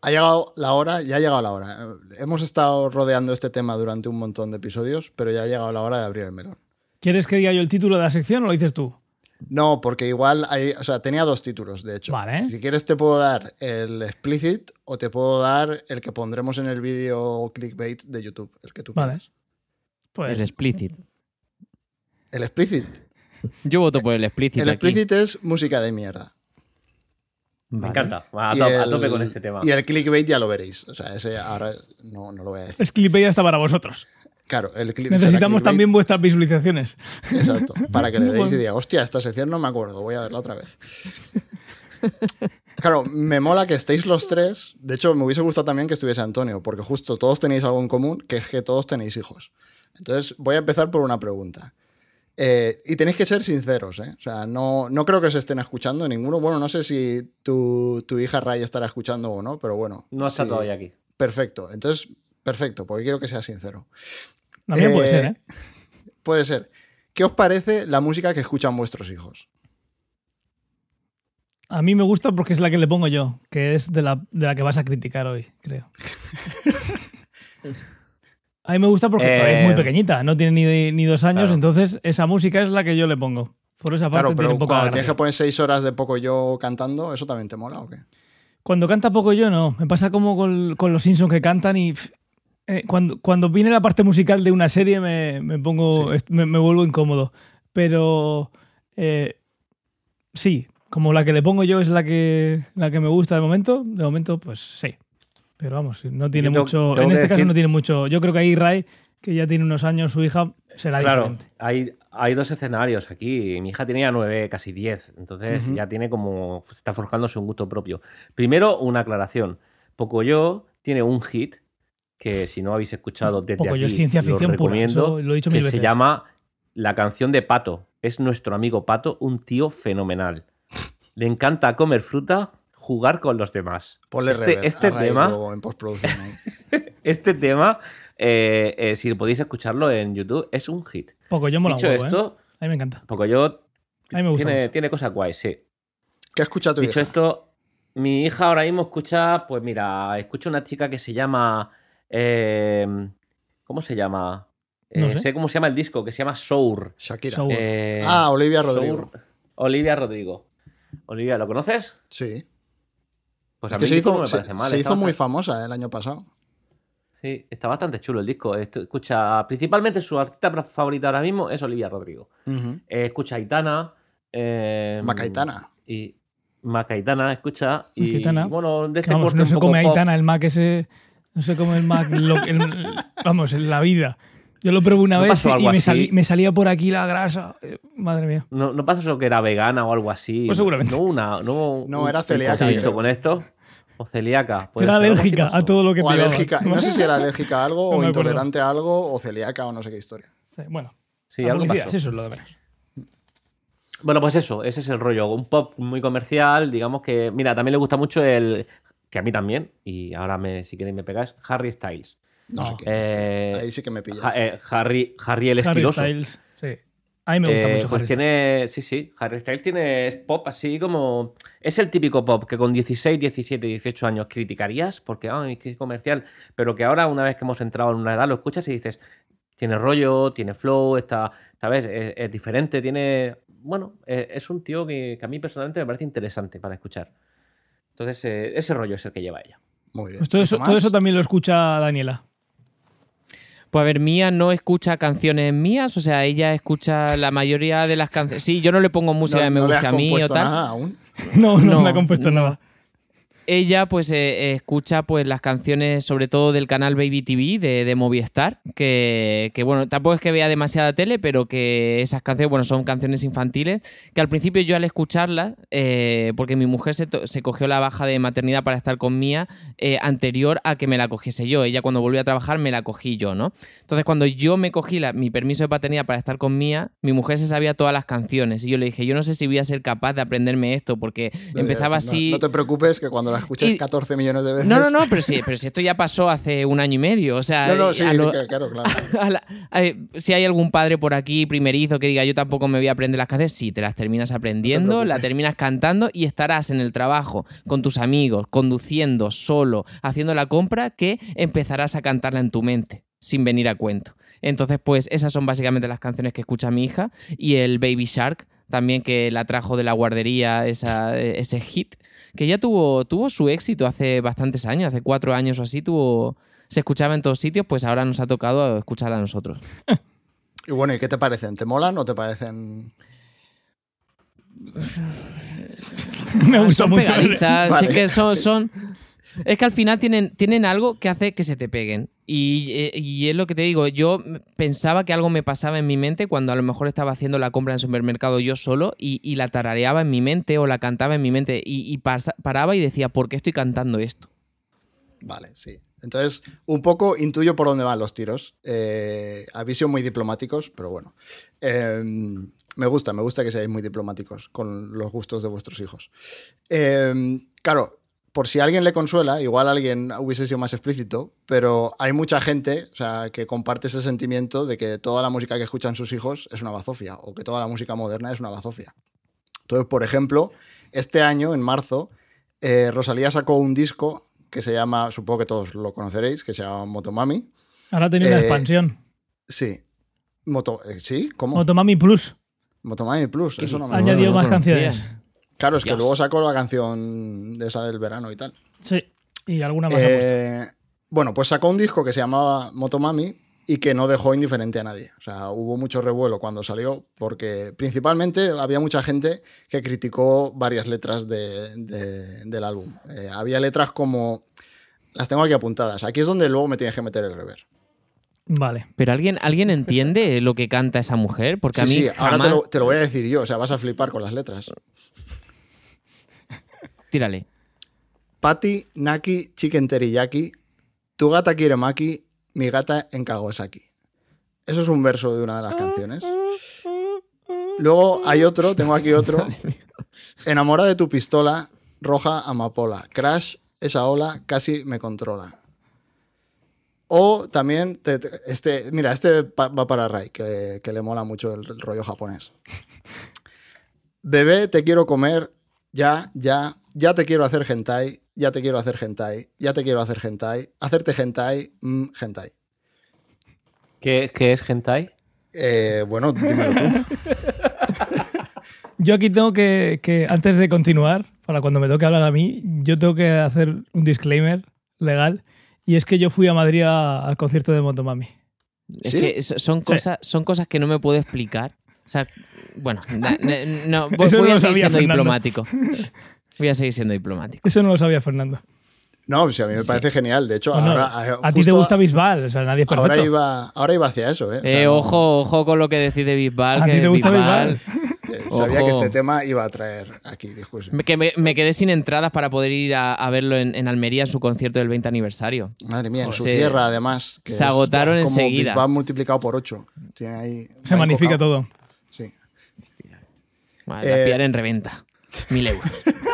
Ha llegado la hora, ya ha llegado la hora. Hemos estado rodeando este tema durante un montón de episodios, pero ya ha llegado la hora de abrir el melón. ¿Quieres que diga yo el título de la sección o lo dices tú? No, porque igual hay, o sea, tenía dos títulos, de hecho. Vale. Si quieres te puedo dar el explicit o te puedo dar el que pondremos en el vídeo clickbait de YouTube, el que tú Vale. quieras. Pues El explicit. El explicit. Yo voto por el explicit. El aquí. explicit es música de mierda. Me Vale. encanta. A, tope con este tema. Y el clickbait ya lo veréis. O sea, ese ahora no, no lo voy a decir. es clickbait hasta para vosotros. Claro, el Necesitamos también vuestras visualizaciones. Exacto. Para que le deis y diga, hostia, esta sección no me acuerdo, voy a verla otra vez. Claro, me mola que estéis los tres. De hecho, me hubiese gustado también que estuviese Antonio, porque justo todos tenéis algo en común, que es que todos tenéis hijos. Entonces, voy a empezar por una pregunta. Eh, y tenéis que ser sinceros, ¿eh? O sea, no, no creo que os estén escuchando ninguno. Bueno, no sé si tu, tu hija Ray estará escuchando o no, pero bueno. No está sí. todavía aquí. Perfecto. Entonces, perfecto, porque quiero que sea sincero. También puede Eh, ser, ¿eh? Puede ser. ¿Qué os parece la música que escuchan vuestros hijos? A mí me gusta porque es la que le pongo yo, que es de la, de la que vas a criticar hoy, creo. A mí me gusta porque todavía es muy Eh, pequeñita, no tiene ni, ni dos años, claro. entonces esa música es la que yo le pongo. Por esa parte Claro, tiene pero un poco cuando tienes que poner seis horas de poco yo cantando, ¿eso también te mola o qué? Cuando canta poco yo no. Me pasa como con, con los Simpsons que cantan y pff, eh, cuando, cuando viene la parte musical de una serie me, me pongo, Sí. est- me, me vuelvo incómodo. Pero eh, sí, como la que le pongo yo es la que, la que me gusta de momento, de momento pues sí. Pero vamos, no tiene tengo- mucho, tengo en que este caso no tiene mucho. Yo creo que ahí Ray, que ya tiene unos años, su hija será Claro, diferente. hay, hay dos escenarios aquí. Mi hija tenía nueve, casi diez. Entonces ya tiene como. Está forjándose un gusto propio. Primero, una aclaración. Pocoyo tiene un hit que si no habéis escuchado desde Pocoyo aquí, es ciencia lo ficción pura, recomiendo, eso lo he dicho que mil se veces. llama La canción de Pato. Es nuestro amigo Pato, un tío fenomenal. Le encanta comer fruta, jugar con los demás. Ponle Este- este Ray tema- luego en postproducción. ahí. Este tema, eh, eh, si podéis escucharlo en YouTube, es un hit. Poco yo mola Dicho huevo, ¿eh? esto, A mí me encanta. Pocoyo A mí me gusta tiene, mucho. tiene cosas guays, sí. ¿Qué escucha tu Dicho hija? esto, mi hija ahora mismo escucha, pues mira, escucha una chica que se llama. eh, ¿Cómo se llama? No Eh, sé. cómo se llama el disco, que se llama Sour. Shakira. Soul. Eh, ah, Olivia Rodrigo. Sour. Olivia Rodrigo. Olivia, ¿lo conoces? Sí. Pues Es a que mí se hizo, me se- parece mal. se hizo muy famosa el año pasado. Sí, está bastante chulo el disco. Esto- escucha, principalmente su artista favorita ahora mismo es Olivia Rodrigo. Ujú. Eh, escucha a Aitana. Eh, Macaitana. Y Macaitana, escucha. Y Macaitana. bueno, de este vamos, no se come pop. Aitana el Mac ese. No se come el Mac. lo- el- vamos, en la vida. Yo lo probé una ¿No vez y me, así? salí- me salía por aquí la grasa. Eh, Madre mía. ¿No, ¿No pasa eso que era vegana o algo así? Pues seguramente. No, una, no, No, era celíaca, creo. con esto. O celíaca. Era alérgica a todo lo que O alérgica. No sé si era alérgica a algo No o intolerante a algo o celíaca o no sé qué historia. Sí, bueno, Sí, algo pasó. eso es lo de menos. Bueno, pues eso, ese es el rollo. Un pop muy comercial, digamos que. Mira, también le gusta mucho el. Que a mí también, y ahora me, si queréis me pegáis, Harry Styles. No, No. sé qué. es, tío. Eh, Ahí sí que me pillas. Eh, Harry, Harry el Harry estiloso. Styles, sí. A mí me gusta Eh, mucho pues Harry tiene, sí, sí, Harry Styles tiene pop así como... Es el típico pop que con 16, 17, 18 años criticarías porque, ay, qué comercial, pero que ahora una vez que hemos entrado en una edad lo escuchas y dices, tiene rollo, tiene flow, está, ¿sabes? Es, es diferente, tiene... Bueno, es un tío que, que a mí personalmente me parece interesante para escuchar. Entonces, eh, ese rollo es el que lleva ella. Muy bien. Pues todo eso, ¿Algo todo eso también lo escucha Daniela. Pues a ver, Mía no escucha canciones mías, o sea, ella escucha la mayoría de las canciones. Sí, yo no le pongo música que me no has a mí o compuesto tal. nada aún. No, no, No, me ha compuesto no. nada. Ella pues eh, escucha pues las canciones sobre todo del canal Baby TV de, de Movistar, que, que, bueno, tampoco es que vea demasiada tele, pero que esas canciones, bueno, son canciones infantiles, que al principio yo al escucharlas, eh, porque mi mujer se, se cogió la baja de maternidad para estar con Mía eh, anterior a que me la cogiese yo, ella cuando volvió a trabajar me la cogí yo, ¿no? Entonces cuando yo me cogí la- mi permiso de paternidad para estar con Mía, mi mujer se sabía todas las canciones y yo le dije, yo no sé si voy a ser capaz de aprenderme esto, porque empezaba No, así... No, te preocupes que cuando la escuches Y- 14 millones de veces. No, no, no, pero sí, pero si esto ya pasó hace un año y medio. O sea, No, no, sí, lo- claro, claro. a la- a- si hay algún padre por aquí primerizo que diga yo tampoco me voy a aprender las canciones, sí, te las terminas aprendiendo, preocupes. la terminas cantando y estarás en el trabajo con tus amigos, conduciendo, solo, haciendo la compra, que empezarás a cantarla en tu mente, sin venir a cuento. Entonces, pues esas son básicamente las canciones que escucha mi hija y el Baby Shark también que la trajo de la guardería esa- ese hit que ya tuvo, tuvo su éxito hace bastantes años, hace cuatro años o así, tuvo, se escuchaba en todos sitios, pues ahora nos ha tocado escucharla a nosotros. Y bueno, ¿y qué te parecen? ¿Te molan o te parecen.? Me gusta son mucho. Vale. es que son, son- Es que al final tienen, tienen algo que hace que se te peguen. Y, eh, y es lo que te digo, yo pensaba que algo me pasaba en mi mente cuando a lo mejor estaba haciendo la compra en el supermercado yo solo y, la tarareaba en mi mente o la cantaba en mi mente y, paraba y decía, ¿por qué estoy cantando esto? Vale, sí. Entonces, un poco intuyo por dónde van los tiros. Eh, habéis sido muy diplomáticos, pero bueno. Eh, me gusta, me gusta que seáis muy diplomáticos con los gustos de vuestros hijos. Eh, claro, por si a alguien le consuela, igual alguien hubiese sido más explícito, pero hay mucha gente o sea, que comparte ese sentimiento de que toda la música que escuchan sus hijos es una bazofia o que toda la música moderna es una bazofia. Entonces, por ejemplo, este año, en marzo, eh, Rosalía sacó un disco que se llama, supongo que todos lo conoceréis, que se llama Motomami. Ahora ha tenido una Eh, expansión. Sí. Moto, eh, ¿Sí? ¿Cómo? Motomami Plus. Motomami Plus, eso no me Ha lo añadido no más conocía. canciones. Claro, es que luego sacó la canción de esa del verano y tal. Sí. Y alguna más. Eh, bueno, pues sacó un disco que se llamaba Motomami y que no dejó indiferente a nadie. O sea, hubo mucho revuelo cuando salió porque principalmente había mucha gente que criticó varias letras de- de- del álbum. Eh, había letras como... Las tengo aquí apuntadas. Aquí es donde luego me tienes que meter el rever. Vale. ¿Pero alguien, alguien entiende lo que canta esa mujer? Porque a Sí, mí sí, ahora te lo, te lo voy a decir yo. O sea, vas a flipar con las letras. Tírale. Patty, Naki, Chicken Teriyaki, tu gata quiere maki, mi gata en Kawasaki. Eso es un verso de una de las canciones. Luego hay otro, tengo aquí otro. Enamora de tu pistola, roja amapola. Crash, esa ola casi me controla. O también, te- te- este, mira, este va para Rai, que, que le mola mucho el rollo japonés. Bebé, te quiero comer, ya, ya, ya te quiero hacer hentai, ya te quiero hacer hentai, ya te quiero hacer hentai, hacerte hentai, mm, hentai. ¿Qué, qué es hentai? Eh, bueno, dímelo tú. Yo aquí tengo que, que, antes de continuar, para cuando me toque hablar a mí, yo tengo que hacer un disclaimer legal. Y es que yo fui a Madrid a- al concierto de Motomami. Es ¿Sí? que so- son, Sí. cosas, son cosas que no me puedo explicar. O sea, bueno, na- na- no, voy, no voy lo a seguir sabía siendo Fernando. diplomático. Voy a seguir siendo diplomático. Eso no lo sabía Fernando. No, sí, a mí me parece genial. De hecho, No, no, ahora. a ti te gusta Bisbal, o sea, nadie es perfecto. Ahora iba, ahora iba hacia eso, ¿eh? O sea, Eh, no- ojo, ojo con lo que decís de Bisbal. ¿A ti te gusta Bisbal- eh, sabía ojo. que este tema iba a traer aquí discusión. Me- Que me, me quedé sin entradas para poder ir a, a verlo en, en Almería en su concierto del 20 aniversario. Madre mía, en su Se- tierra, además. que se agotaron como enseguida. Bisbal multiplicado por 8. Tiene ahí. Se magnifica cocao. todo. Sí. Vale, la Eh, pillaré en reventa. Mil euros.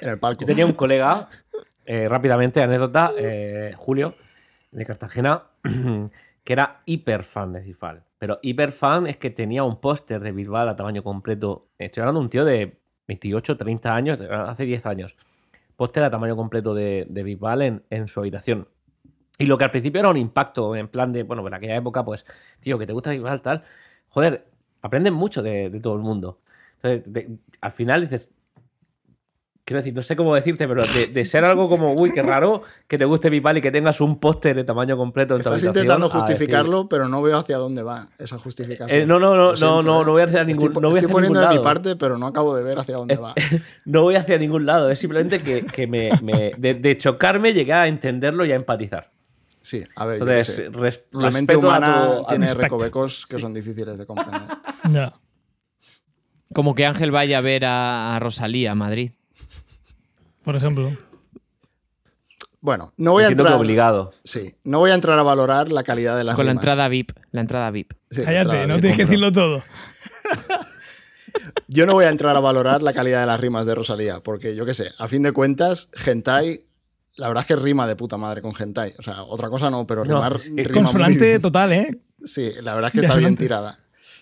En el palco. Yo tenía un colega, eh, rápidamente, anécdota, eh, Julio, de Cartagena, que era hiper fan de Bisbal. Pero hiper fan es que tenía un póster de Bisbal a tamaño completo. Estoy hablando de un tío de 28, 30 años, hace 10 años. Póster a tamaño completo de, de Bisbal en, en su habitación. Y lo que al principio era un impacto, en plan de, bueno, en aquella época, pues, tío, que te gusta Bisbal, tal. Joder, aprenden mucho de, de todo el mundo. Entonces, de- al final dices, quiero decir, no sé cómo decirte, pero de, de ser algo como, uy, qué raro que te guste Bisbal y que tengas un póster de tamaño completo en tu Estás intentando decir- justificarlo, pero no veo hacia dónde va esa justificación. Eh, no, no, no, no, no, ¿eh? no voy a hacer ningún- Estoy, no voy estoy poniendo de mi parte, pero no acabo de ver hacia dónde va. No voy hacia ningún lado, es simplemente que, que me, me- de, de chocarme llegué a entenderlo y a empatizar. Sí, a ver, yo Entonces, sé. res- La mente a humana a tiene respecto. recovecos que son difíciles de comprender. Ya. Como que Ángel vaya a ver a, a Rosalía a Madrid. Por ejemplo. Bueno, no voy a Entiendo entrar. obligado. Sí, no voy a entrar a valorar la calidad de las Con la rimas. entrada VIP. La entrada VIP. Sí, la Cállate, entrada no tienes que decirlo todo. Yo no voy a entrar a valorar la calidad de las rimas de Rosalía, porque yo qué sé, a fin de cuentas, hentai, la verdad es que rima de puta madre con hentai. O sea, otra cosa no, pero No, rimar es rima Consonante total, ¿eh? Sí, la verdad es que está bien tirada.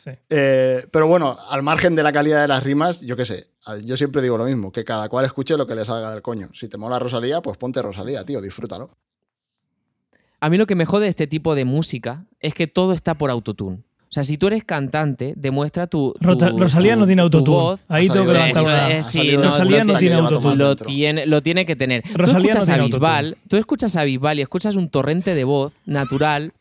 Sí. Eh, pero bueno, al margen de la calidad de las rimas, yo qué sé, yo siempre digo lo mismo, que cada cual escuche lo que le salga del coño. Si te mola Rosalía, pues ponte Rosalía, tío, disfrútalo. A mí lo que me jode de este tipo de música es que todo está por autotune. O sea, si tú eres cantante, demuestra tu. tu- Rosalía tu- no tiene tu autotune. Ahí tengo que levantar una- sí, no, Rosalía no tiene autotune. Lo tiene, lo tiene que tener. Rosalía tú no escuchas a Bisbal, tú escuchas a Bisbal y escuchas un torrente de voz natural.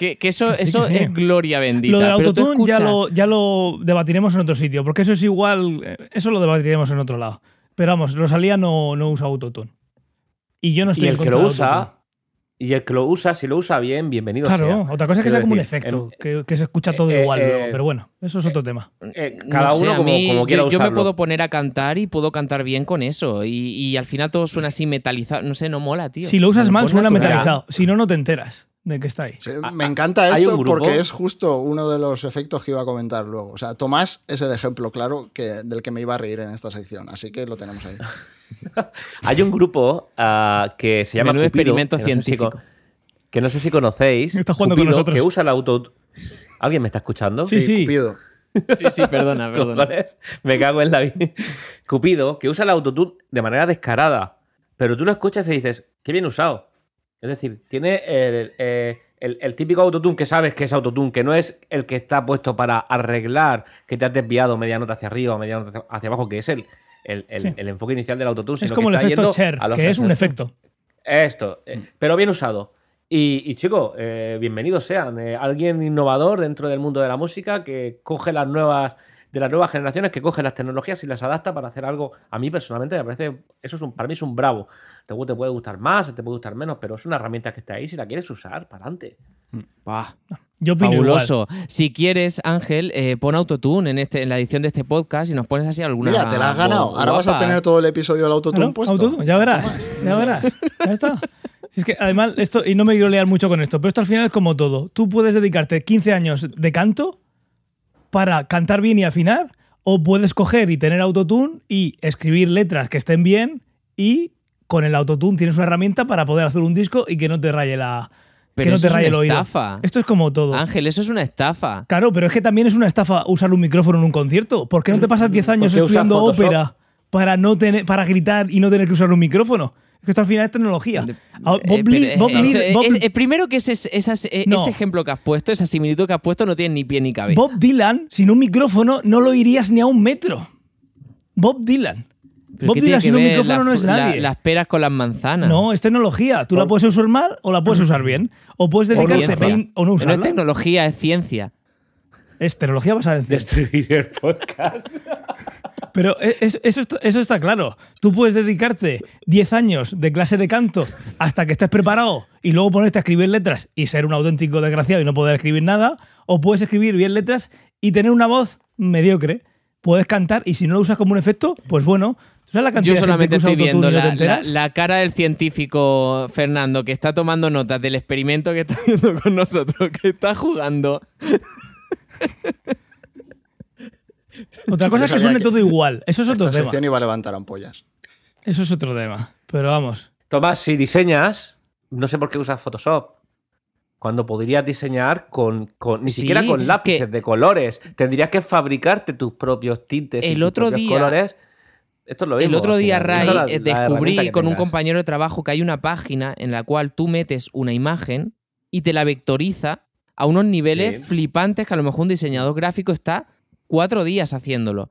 Que, que eso, Que sí, eso que sí. es gloria bendita. Lo del autotune ya, lo, ya lo debatiremos en otro sitio, porque eso es igual, eh, eso lo debatiremos en otro lado. Pero vamos, Rosalía no, no usa autotune. Y yo no estoy Y en el que contra lo usa, y el que lo usa, si lo usa bien, bienvenido Claro, sea. otra cosa es que Quiero sea como un efecto, em, que, que se escucha todo eh, igual eh, luego, pero bueno, eso es otro tema. eh, cada uno como, mí, como quiera yo, yo me usarlo. puedo poner a cantar y puedo cantar bien con eso. Y, y al final todo suena así metalizado. No sé, no mola, tío. Si lo usas mal, suena natural. metalizado. Si no, no te enteras de que está ahí. Sí, Ah, me ah, encanta esto porque es justo uno de los efectos que iba a comentar luego. O sea, Tomás es el ejemplo claro que, del que me iba a reír en esta sección, así que lo tenemos ahí. Hay un grupo ah, que se llama Menudo Cupido, experimento que no sé si científico. co- que no sé si conocéis. Está jugando con nosotros. Que usa el auto... ¿Alguien me está escuchando? Sí, sí. Cupido. Sí, sí, perdona, perdona. Me cago en la vida. Cupido, que usa el autotune de manera descarada. Pero tú lo escuchas y dices, qué bien usado. Es decir, tiene el, eh, el- el típico autotune que sabes que es autotune, que no es el que está puesto para arreglar que te has desviado media nota hacia arriba o media nota hacia- abajo, que es el, Sí. enfoque inicial del autotune. Es sino como que el efecto Cher, que es un efecto. Esto, eh, pero bien usado. Y, y chicos, eh, bienvenidos sean. Eh, alguien innovador dentro del mundo de la música que coge las nuevas, de las nuevas generaciones, que coge las tecnologías y las adapta para hacer algo. A mí personalmente me parece, eso es un, para mí es un bravo. Te, puede gustar más, te puede gustar menos, pero es una herramienta que está ahí si la quieres usar, para adelante. Buah, Yo opino fabuloso. Si quieres, Ángel, eh, pon autotune en, este, en la edición de este podcast y nos pones así alguna. Mira, te la has ganado. Ahora vas a tener todo el episodio del autotune puesto. autotune, ya verás, ya verás. Ya está. Si es que además, esto, y no me quiero liar mucho con esto, pero esto al final es como todo. Tú puedes dedicarte 15 años de canto para cantar bien y afinar, o puedes coger y tener autotune y escribir letras que estén bien y con el autotune tienes una herramienta para poder hacer un disco y que no te raye la Pero que no eso te es raye una el oído. Esto es como todo. Ángel, eso es una estafa. Claro, pero es que también es una estafa usar un micrófono en un concierto. ¿Por qué no te pasas 10 años ¿Por qué usas estudiando ópera para no tener para gritar y no tener que usar un micrófono? Es que esto al final es tecnología. Pero, primero que ese, esas- eh, No. ese ejemplo que has puesto, esa similitud que has puesto, no tiene ni pie ni cabeza. Bob Dylan, sin un micrófono, no lo irías ni a un metro. Bob Dylan. ¿Pero Bob Dylan sin un micrófono la no es la- nadie. las peras con las manzanas. No, es tecnología. Tú la puedes usar mal o la puedes usar bien. O puedes Es dedicarte vein- o no no es usarla. tecnología, es ciencia. Es tecnología basada en ciencia. Destruir el podcast. Pero e- es- eso, está- eso está claro. Tú puedes dedicarte 10 años de clase de canto hasta que estés preparado y luego ponerte a escribir letras y ser un auténtico desgraciado y no poder escribir nada. O puedes escribir bien letras y tener una voz mediocre. Puedes cantar y si no lo usas como un efecto, pues bueno. ¿Tú sabes la Yo solamente estoy viendo la, la cara del científico Fernando que está tomando notas del experimento que está haciendo con nosotros, que está jugando. Otra cosa es que suene que todo igual. Eso es otro Esta tema. sección iba a levantar ampollas. Eso es otro tema. Pero vamos. Tomás, si diseñas, no sé por qué usas Photoshop. Cuando podrías diseñar con, con- ni Sí, siquiera con lápices que- de colores. Tendrías que fabricarte tus propios tintes. y El tus otro propios día- colores. Esto es lo mismo. El otro día. Ray, la- eh, la descubrí con un compañero de trabajo que hay una página en la cual tú metes una imagen y te la vectoriza a unos niveles Sí. flipantes que a lo mejor un diseñador gráfico está cuatro días haciéndolo.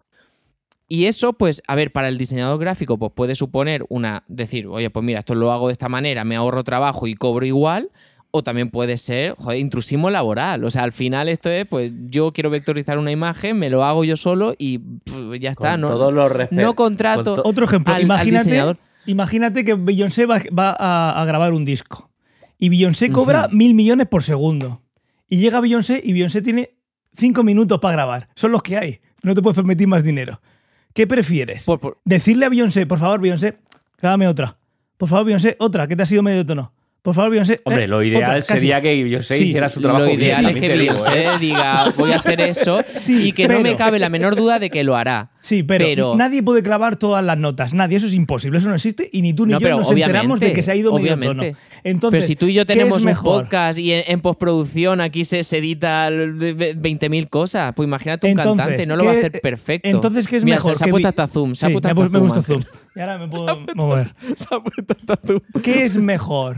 Y eso, pues, a ver, para el diseñador gráfico, pues puede suponer una. decir, oye, pues mira, esto lo hago de esta manera, me ahorro trabajo y cobro igual. O también puede ser, joder, intrusismo laboral. O sea, al final esto es, pues, yo quiero vectorizar una imagen, me lo hago yo solo y pff, ya está. Con no, todos los respetos. no contrato. con to- Otro ejemplo. al- al imagínate, diseñador. imagínate que Beyoncé va, va a, a grabar un disco. Y Beyoncé cobra mil millones por segundo. Y llega Beyoncé y Beyoncé tiene cinco minutos para grabar. Son los que hay. No te puedes permitir más dinero. ¿Qué prefieres? Por- por- Decirle a Beyoncé, por favor, Beyoncé, grábame otra. Por favor, Beyoncé, otra, que te ha sido medio tono. Por favor, Beyoncé. Hombre, eh, lo ideal otra, sería que Beyoncé Sí, hiciera su trabajo Lo bien, ideal es que Beyoncé ¿eh? diga, voy a hacer eso Sí, y que no me cabe la menor duda de que lo hará. Sí, pero, Pero- nadie puede clavar todas las notas. Nadie, eso es imposible, eso no existe. Y ni tú ni No, yo pero nos enteramos de que se ha ido medio obviamente. tono. Entonces, Pero si tú y yo ¿qué tenemos un mejor? podcast y en, en postproducción aquí se, se edita el- ve- 20.000 cosas, pues imagínate un Entonces, cantante, no lo va a ¿qué- hacer perfecto. Entonces, ¿qué es Mira, mejor? Se, se ha puesto hasta zoom, se ha puesto me hasta me zoom. puesto Ángel. zoom. Y ahora me puedo mover. Se ha puesto hasta zoom. ¿Qué es mejor?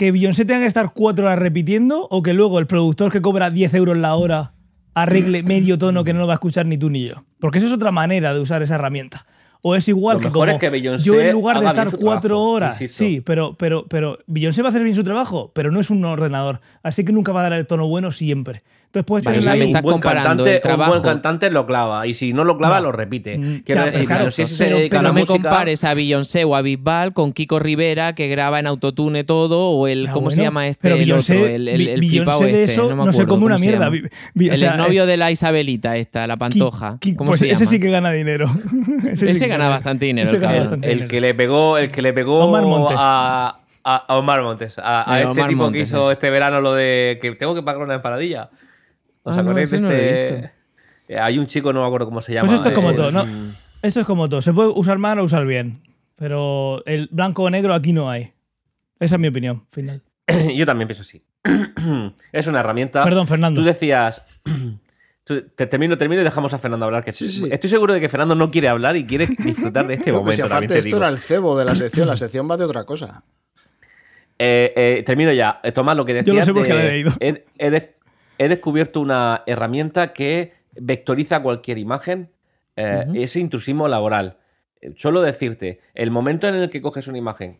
¿Que Beyoncé tenga que estar cuatro horas repitiendo o que luego el productor que cobra 10 euros la hora arregle medio tono que no lo va a escuchar ni tú ni yo? Porque eso es otra manera de usar esa herramienta. O es igual Lo que mejor como es que Beyoncé yo en lugar de estar cuatro trabajo, horas, insisto. sí, pero, pero, pero Beyoncé va a hacer bien su trabajo, pero no es un ordenador, así que nunca va a dar el tono bueno siempre. Entonces puedes tener ahí me un estás buen comparando cantante, el trabajo. Un buen cantante lo clava. Y si no lo clava, No. lo repite. Mm, Quiero decir, claro, si se pero- pero no me música- compares a Beyoncé o a Bisbal con Kiko Rivera que graba en autotune todo o el Ah, ¿cómo se llama este pero el Beyoncé- otro el, el, el flipao de este eso no, me no se come una mierda. el novio de la Isabelita esta la pantoja Ki- ki- ¿cómo pues se ese llama? sí que gana dinero. Ese gana bastante dinero, el que le pegó, el que le pegó Omar Montes. A, Omar Montes, a, a Eh, este Omar tipo Montes, que hizo este verano lo de que tengo que pagar una empanadilla. ¿Os Ah, acordáis de no lo este? Eh, Hay un chico, no me acuerdo cómo se llama. Pues esto es como eh, todo, ¿no? mm, Esto es como todo. Se puede usar mal o usar bien. Pero el blanco o negro aquí no hay. Esa es mi opinión final. Yo también pienso así. es una herramienta. Perdón, Fernando. Tú decías. tú- te termino, termino y dejamos a Fernando hablar. Que Sí, sí. Estoy seguro de que Fernando no quiere hablar y quiere disfrutar de este No, pues si momento. aparte esto digo. era el cebo de la sección, la sección va de otra cosa. Eh, eh, termino ya. Tomás, lo que decías Yo lo sé porque de- la he leído. He, he de- he descubierto una herramienta que vectoriza cualquier imagen. eh. Es intrusismo laboral. Eh, Solo decirte, el momento en el que coges una imagen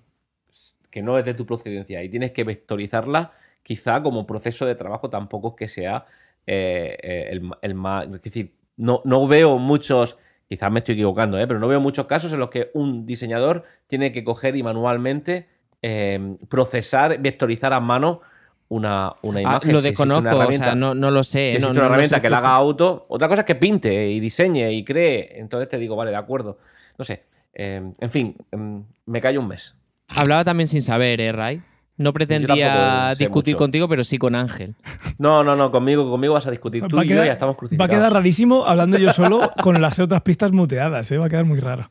que no es de tu procedencia y tienes que vectorizarla, quizá como proceso de trabajo tampoco es que sea eh, eh, el, más... Es decir, no, no veo muchos, quizás me estoy equivocando, ¿eh? pero no veo muchos casos en los que un diseñador tiene que coger y manualmente eh, procesar, vectorizar a mano una, una Ah, imagen. lo Si desconozco, o sea, no, no lo sé. si no, una no lo herramienta que la haga auto, otra cosa es que pinte y diseñe y cree. Entonces te digo, vale, de acuerdo. No sé. eh, en fin, em, me callo un mes. Hablaba también sin saber, ¿eh, Ray? No pretendía discutir mucho. contigo, pero sí con Ángel. No, no, no, conmigo, conmigo vas a discutir. Tú va, y yo quedar, ya estamos va a crucificados. quedar rarísimo hablando yo solo con las otras pistas muteadas, ¿eh? va a quedar muy raro.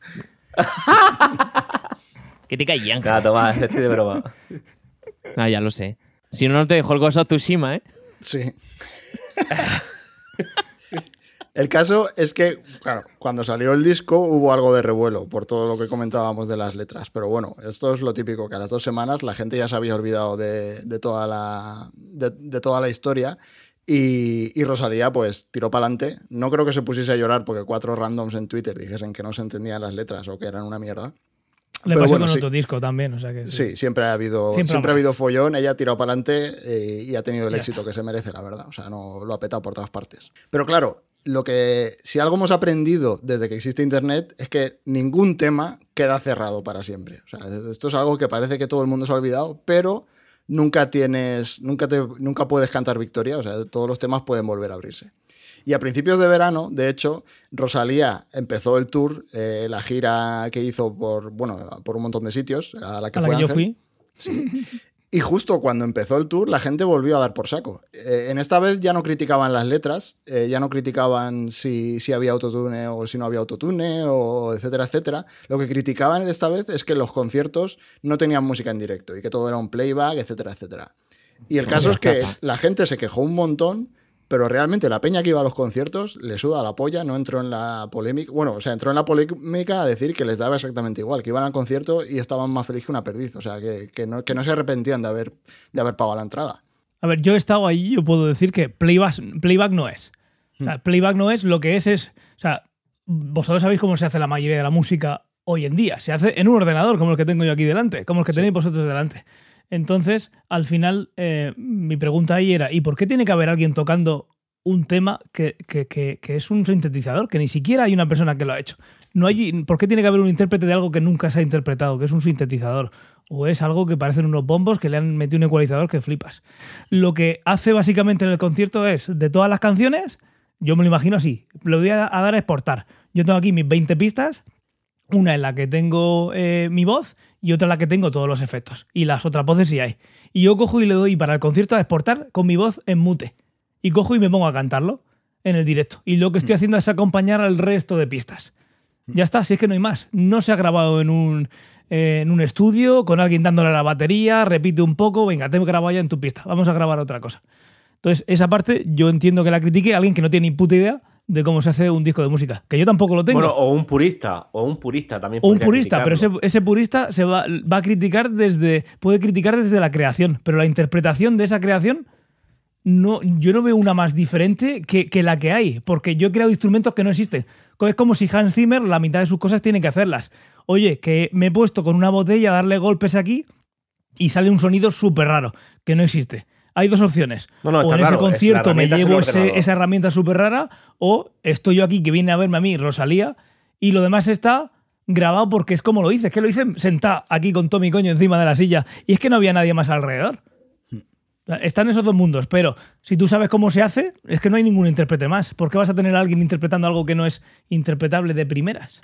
Que te caí, Ángel. Nada, Tomás, estoy de broma. Ah, ya lo sé. Si no, no te dejo el of Tsushima, ¿eh? Sí. El caso es que, claro, cuando salió el disco hubo algo de revuelo por todo lo que comentábamos de las letras. Pero bueno, esto es lo típico, que a las dos semanas la gente ya se había olvidado de, toda, la, de toda la historia. Y, y Rosalía, pues, tiró para adelante. No creo que se pusiese a llorar porque cuatro randoms en Twitter dijesen que no se entendían las letras o que eran una mierda. Le pasó bueno, con sí. otro disco también, o sea que Sí, siempre ha habido, Siempre siempre, ha habido follón, ella ha tirado para adelante eh, y ha tenido el Ya éxito que se merece, la verdad. O sea, no lo ha petado por todas partes. Pero claro, lo que si algo hemos aprendido desde que existe internet es que ningún tema queda cerrado para siempre. O sea, esto es algo que parece que todo el mundo se ha olvidado, pero nunca tienes, nunca te, nunca puedes cantar victoria. O sea, todos los temas pueden volver a abrirse. Y a principios de verano, de hecho, Rosalía empezó el tour, eh, la gira que hizo por, bueno, por un montón de sitios, a la que a la fue que yo fui. Y justo cuando empezó el tour, la gente volvió a dar por saco. Eh, en esta vez ya no criticaban las letras, eh, ya no criticaban si, si había autotune o si no había autotune, o etcétera, etcétera. Lo que criticaban esta vez es que los conciertos no tenían música en directo y que todo era un playback, etcétera, etcétera. Y el caso es que la gente se quejó un montón, pero realmente la peña que iba a los conciertos le suda la polla, no entró en la polémica. Bueno, o sea, entró en la polémica a decir que les daba exactamente igual, que iban al concierto y estaban más felices que una perdiz. O sea, que, que no, que no se arrepentían de haber, de haber pagado la entrada. A ver, yo he estado ahí, yo puedo decir que playback, playback no es. O sea, playback no es, lo que es es. O sea, vosotros sabéis cómo se hace la mayoría de la música hoy en día. Se hace en un ordenador, como el que tengo yo aquí delante, como el que tenéis vosotros delante. Entonces, al final, eh, mi pregunta ahí era: ¿y por qué tiene que haber alguien tocando un tema que, que- que- es un sintetizador? Que ni siquiera hay una persona que lo ha hecho. No hay, ¿Por qué tiene que haber un intérprete de algo que nunca se ha interpretado, que es un sintetizador? O es algo que parecen unos bombos que le han metido un ecualizador que flipas. Lo que hace básicamente en el concierto es, de todas las canciones, yo me lo imagino así, lo voy a, a dar a exportar. Yo tengo aquí mis 20 pistas, una en la que tengo eh, mi voz y otra en la que tengo todos los efectos. Y las otras voces sí hay. Y yo cojo y le doy para el concierto a exportar con mi voz en mute. Y cojo y me pongo a cantarlo en el directo. Y lo que estoy haciendo es acompañar al resto de pistas. Ya está, si es que no hay más. No se ha grabado en un, eh, en un estudio con alguien dándole la batería, repite un poco, venga, te he grabado ya en tu pista, vamos a grabar otra cosa. Entonces, esa parte yo entiendo que la critique alguien que no tiene ni puta idea de cómo se hace un disco de música, que yo tampoco lo tengo. Bueno, o un purista, o un purista también. O un purista, pero ese, ese purista se va, va a criticar desde. puede criticar desde la creación, pero la interpretación de esa creación. No, yo no veo una más diferente que, que la que hay, porque yo he creado instrumentos que no existen. Es como si Hans Zimmer la mitad de sus cosas tiene que hacerlas. Oye, que me he puesto con una botella a darle golpes aquí y sale un sonido súper raro, que no existe. Hay dos opciones. No, no, o en ese concierto me es llevo ese- esa herramienta súper rara, o estoy yo aquí que viene a verme a mí, Rosalía, y lo demás está grabado porque es como lo hice, es que lo hice sentado aquí con Tommy Coño encima de la silla, y es que no había nadie más alrededor. Están esos dos mundos, pero si tú sabes cómo se hace, es que no hay ningún intérprete más. ¿Por qué vas a tener a alguien interpretando algo que no es interpretable de primeras?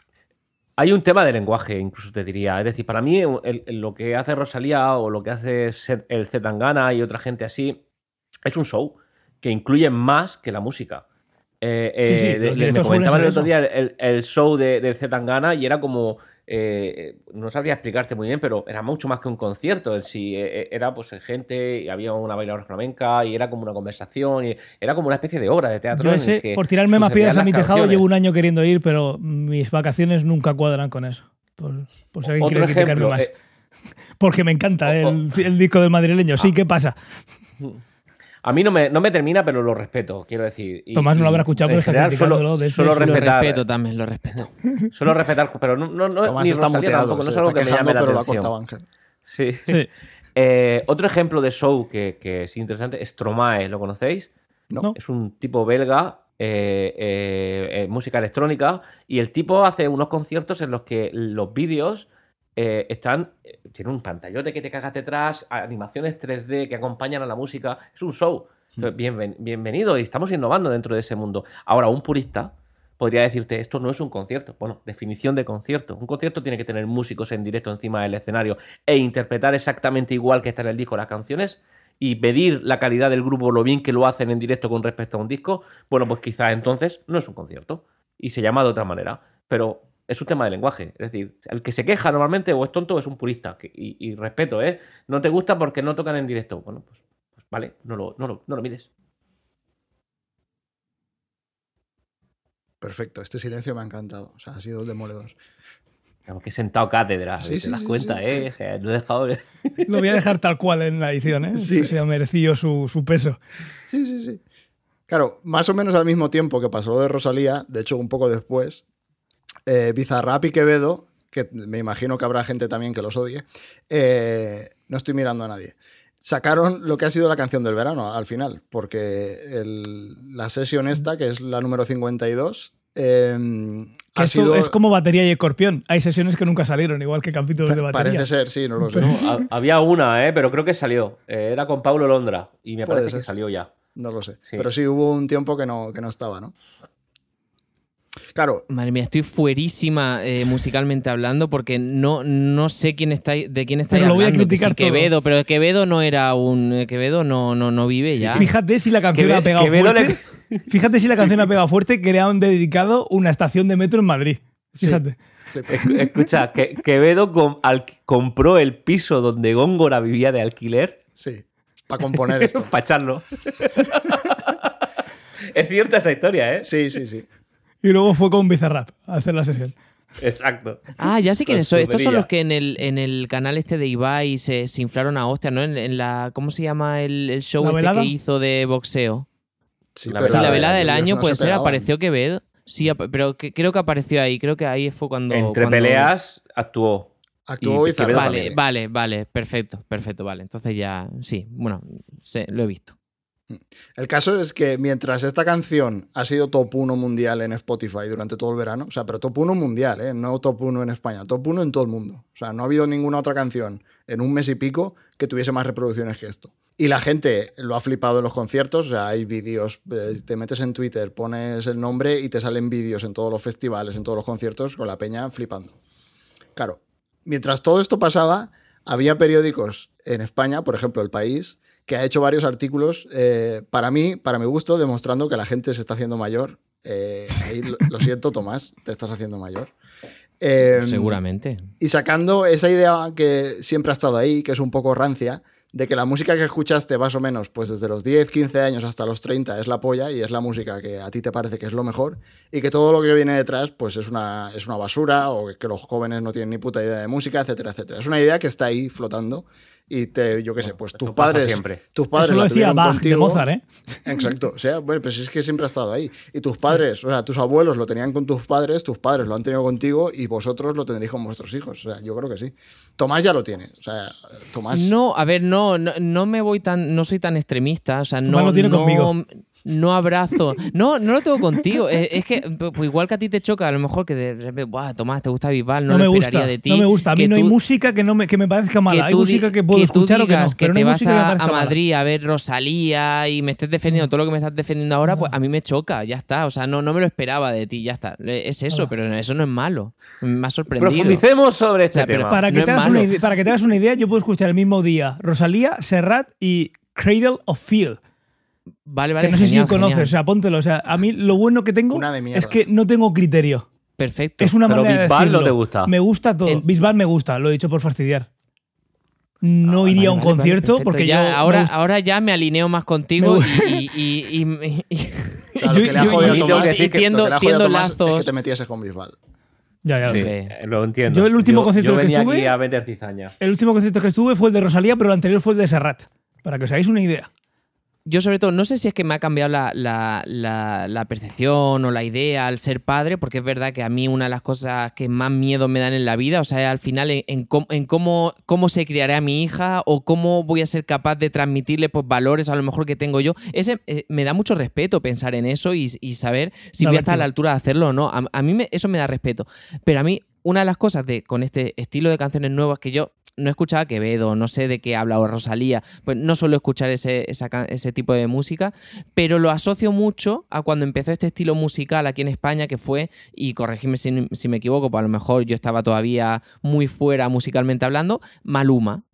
Hay un tema de lenguaje, incluso te diría. Es decir, para mí el- el- lo que hace Rosalía o lo que hace el Zetangana y otra gente así es un show que incluye más que la música. Eh, Sí, eh, sí, de- le- me comentaban el otro día el, el show de, de Zetangana y era como. Eh, no sabría explicarte muy bien, pero era mucho más que un concierto. En sí, eh, eh, era pues gente, y había una bailadora flamenca y era como una conversación, y era como una especie de obra de teatro. Yo en el ese, que por tirarme más piedras a mi tejado, canciones. llevo un año queriendo ir, pero mis vacaciones nunca cuadran con eso. Por, por si alguien Otro quiere criticarme ejemplo, más. eh, Porque me encanta el, el disco del madrileño. Sí, ¿qué pasa? A mí no me, no me termina, pero lo respeto, quiero decir. Y- Tomás no lo habrá escuchado, pero está criticándolo Solo, de solo Lo respeto también, lo respeto. Solo respetar, pero no, no, no Tomás ni está muteado, tampoco, no es algo está que me llame la pero lo ha atención. cortado Ángel. Sí. Sí. Eh, otro ejemplo de show que, que es interesante es Stromae, ¿lo conocéis? No. No. Es un tipo belga, eh, eh, eh, música electrónica, y el tipo hace unos conciertos en los que los vídeos eh, están. eh, tiene un pantallote que te cagas detrás, animaciones 3D que acompañan a la música. Es un show. Entonces, bienven- bienvenido y estamos innovando dentro de ese mundo. Ahora, un purista podría decirte, esto no es un concierto. Bueno, definición de concierto. Un concierto tiene que tener músicos en directo encima del escenario e interpretar exactamente igual que está en el disco las canciones y medir la calidad del grupo, lo bien que lo hacen en directo con respecto a un disco, bueno, pues quizás entonces no es un concierto y se llama de otra manera. Pero es un tema de lenguaje. Es decir, el que se queja normalmente o es tonto o es un purista. que- y, y respeto, ¿eh? No te gusta porque no tocan en directo. Bueno, pues, pues vale, no lo, no, lo, no lo mides. Perfecto, este silencio me ha encantado. O sea, ha sido demoledor. Claro, que he sentado cátedra, Sí, te sí, das sí, cuenta, sí, sí. ¿eh? O sea, no he dejado... Lo voy a dejar tal cual en la edición, ¿eh? Sí. O sea, mereció su, su peso. Sí, sí, sí. Claro, más o menos al mismo tiempo que pasó lo de Rosalía, de hecho un poco después, eh, Bizarrap y Quevedo, que me imagino que habrá gente también que los odie, eh, no estoy mirando a nadie, sacaron lo que ha sido la canción del verano al final, porque el- la sesión esta, que es la número 52, eh, Que ha esto sido... es como batería y escorpión. Hay sesiones que nunca salieron, igual que capítulos de batería. Parece ser, sí, no lo sé. No, había una, ¿eh? Pero creo que salió. Eh, era con Pablo Londra y me parece ser. que salió ya. No lo sé. Sí. Pero sí, hubo un tiempo que no, que no estaba, ¿no? Claro, Madre mía, estoy fuerísima eh, musicalmente hablando porque no, no sé quién está, de quién estáis Pero lo voy a hablando. que criticar sí, todo. Quevedo, pero Quevedo no era un. eh, Quevedo no, no, no vive ya. Fíjate si la canción ha pegado Quevedo fuerte. Fíjate si la canción ha pegado fuerte que le han dedicado una estación de metro en Madrid. Fíjate. Esc- Escucha, que Quevedo com- al- compró el piso donde Góngora vivía de alquiler sí, para componer esto. para echarlo. es cierta esta historia, ¿eh? Sí, sí, sí. Y luego fue con Bizarrap a hacer la sesión. Exacto. Ah, ya sé quiénes son. Estos son los que en el, en el canal este de Ibai se, se inflaron a hostia, ¿no? En, en la. ¿Cómo se llama el, el show ¿La este velada? que hizo de boxeo? Sí, La pero Sí, la velada velada del año, no puede se ser, apareció Quevedo. Sí, pero que- creo que apareció ahí. Creo que ahí fue cuando. Entre cuando- peleas actuó. Actuó Y Vale, también. vale, vale, perfecto, perfecto, vale. Entonces ya, sí, bueno, sé, lo he visto. El caso es que mientras esta canción ha sido top 1 mundial en Spotify durante todo el verano, o sea, pero top 1 mundial, ¿eh? no top 1 en España, top 1 en todo el mundo. O sea, no ha habido ninguna otra canción en un mes y pico que tuviese más reproducciones que esto. Y la gente lo ha flipado en los conciertos, o sea, hay vídeos, eh, te metes en Twitter, pones el nombre y te salen vídeos en todos los festivales, en todos los conciertos, con la peña flipando. Claro, mientras todo esto pasaba, había periódicos en España, por ejemplo, El País, que ha hecho varios artículos, eh, para mí, para mi gusto, demostrando que la gente se está haciendo mayor. Eh, ahí lo, lo siento, Tomás, te estás haciendo mayor. Eh, Seguramente. y sacando esa idea que siempre ha estado ahí, que es un poco rancia, de que la música que escuchaste más o menos pues desde los 10, 15 años hasta los 30 es la polla y es la música que a ti te parece que es lo mejor y que todo lo que viene detrás pues es una, es una basura o que los jóvenes no tienen ni puta idea de música, etcétera, etcétera. Es una idea que está ahí flotando y te, yo qué sé, pues tus padres, siempre. tus padres Eso lo la decía Bach de contigo. Mozart, ¿eh? Exacto. O sea, bueno, pues es que siempre ha estado ahí. Y tus padres, o sea, tus abuelos lo tenían con tus padres, tus padres lo han tenido contigo y vosotros lo tendréis con vuestros hijos. O sea, yo creo que sí. Tomás ya lo tiene. O sea, Tomás. No, a ver, no, no, no me voy tan, no soy tan extremista, o sea, Tomás no, lo tiene no, conmigo. No abrazo, no, no lo tengo contigo, es, es que pues igual que a ti te choca, a lo mejor que de repente, Buah, Tomás, te gusta Bisbal, no, No, lo me esperaría gusta. de ti. No me gusta. A mí que no hay música que, no me, que me parezca mala. Hay música que puedo que tú escuchar o que no. digas Pero no te hay vas música que me a, mala. Madrid a ver Rosalía y me estés defendiendo todo lo que me estás defendiendo ahora, pues a mí me choca, ya está. O sea, no, no me lo esperaba de ti, ya está. Es eso, pero eso no es malo. Me ha sorprendido. Profundicemos sobre este O sea, pero tema. Para que, No te es una idea, para que te hagas una idea, yo puedo escuchar el mismo día Rosalía, Serrat y Cradle of Field. Vale, vale, que no sé si genial, lo conoces, genial. o sea, póntelo. O sea, a mí lo bueno que tengo de es que no tengo criterio. Perfecto. Es una Pero manera de Bisbal no decirlo. te gusta. Me gusta todo. En- Bisbal me gusta, lo he dicho por fastidiar. No Ah, iría vale, a un vale, vale, concierto perfecto. porque ya, yo. ahora, gusta- ahora ya me alineo más contigo y, y, y- y- y- O sea, lo que le ha yo- jodido yo- a Tomás, y que tiendo- a Tomás es lazos. que te metieses con Bisbal. Ya, ya lo Sí, sé. eh, lo entiendo. Yo el último concierto yo que estuve- aquí a meter cizaña. El último concierto que estuve fue el de Rosalía, pero el anterior fue el de Serrat. Para que os hagáis una idea. Yo sobre todo, no sé si es que me ha cambiado la, la- la- la percepción o la idea al ser padre, porque es verdad que a mí una de las cosas que más miedo me dan en la vida, o sea, al final en, en cómo, en cómo, cómo se criará a mi hija o cómo voy a ser capaz de transmitirle pues, valores a lo mejor que tengo yo. Ese eh, Me da mucho respeto pensar en eso y, y saber si voy a estar a la altura de hacerlo o no. A, a mí me- eso me da respeto. Pero a mí, una de las cosas de con este estilo de canciones nuevas que yo no escuchaba Quevedo, no sé de qué habla o Rosalía, pues no suelo escuchar ese, ese tipo de música, pero lo asocio mucho a cuando empezó este estilo musical aquí en España, que fue, y corregidme si, si me equivoco, pues a lo mejor yo estaba todavía muy fuera musicalmente hablando, Maluma.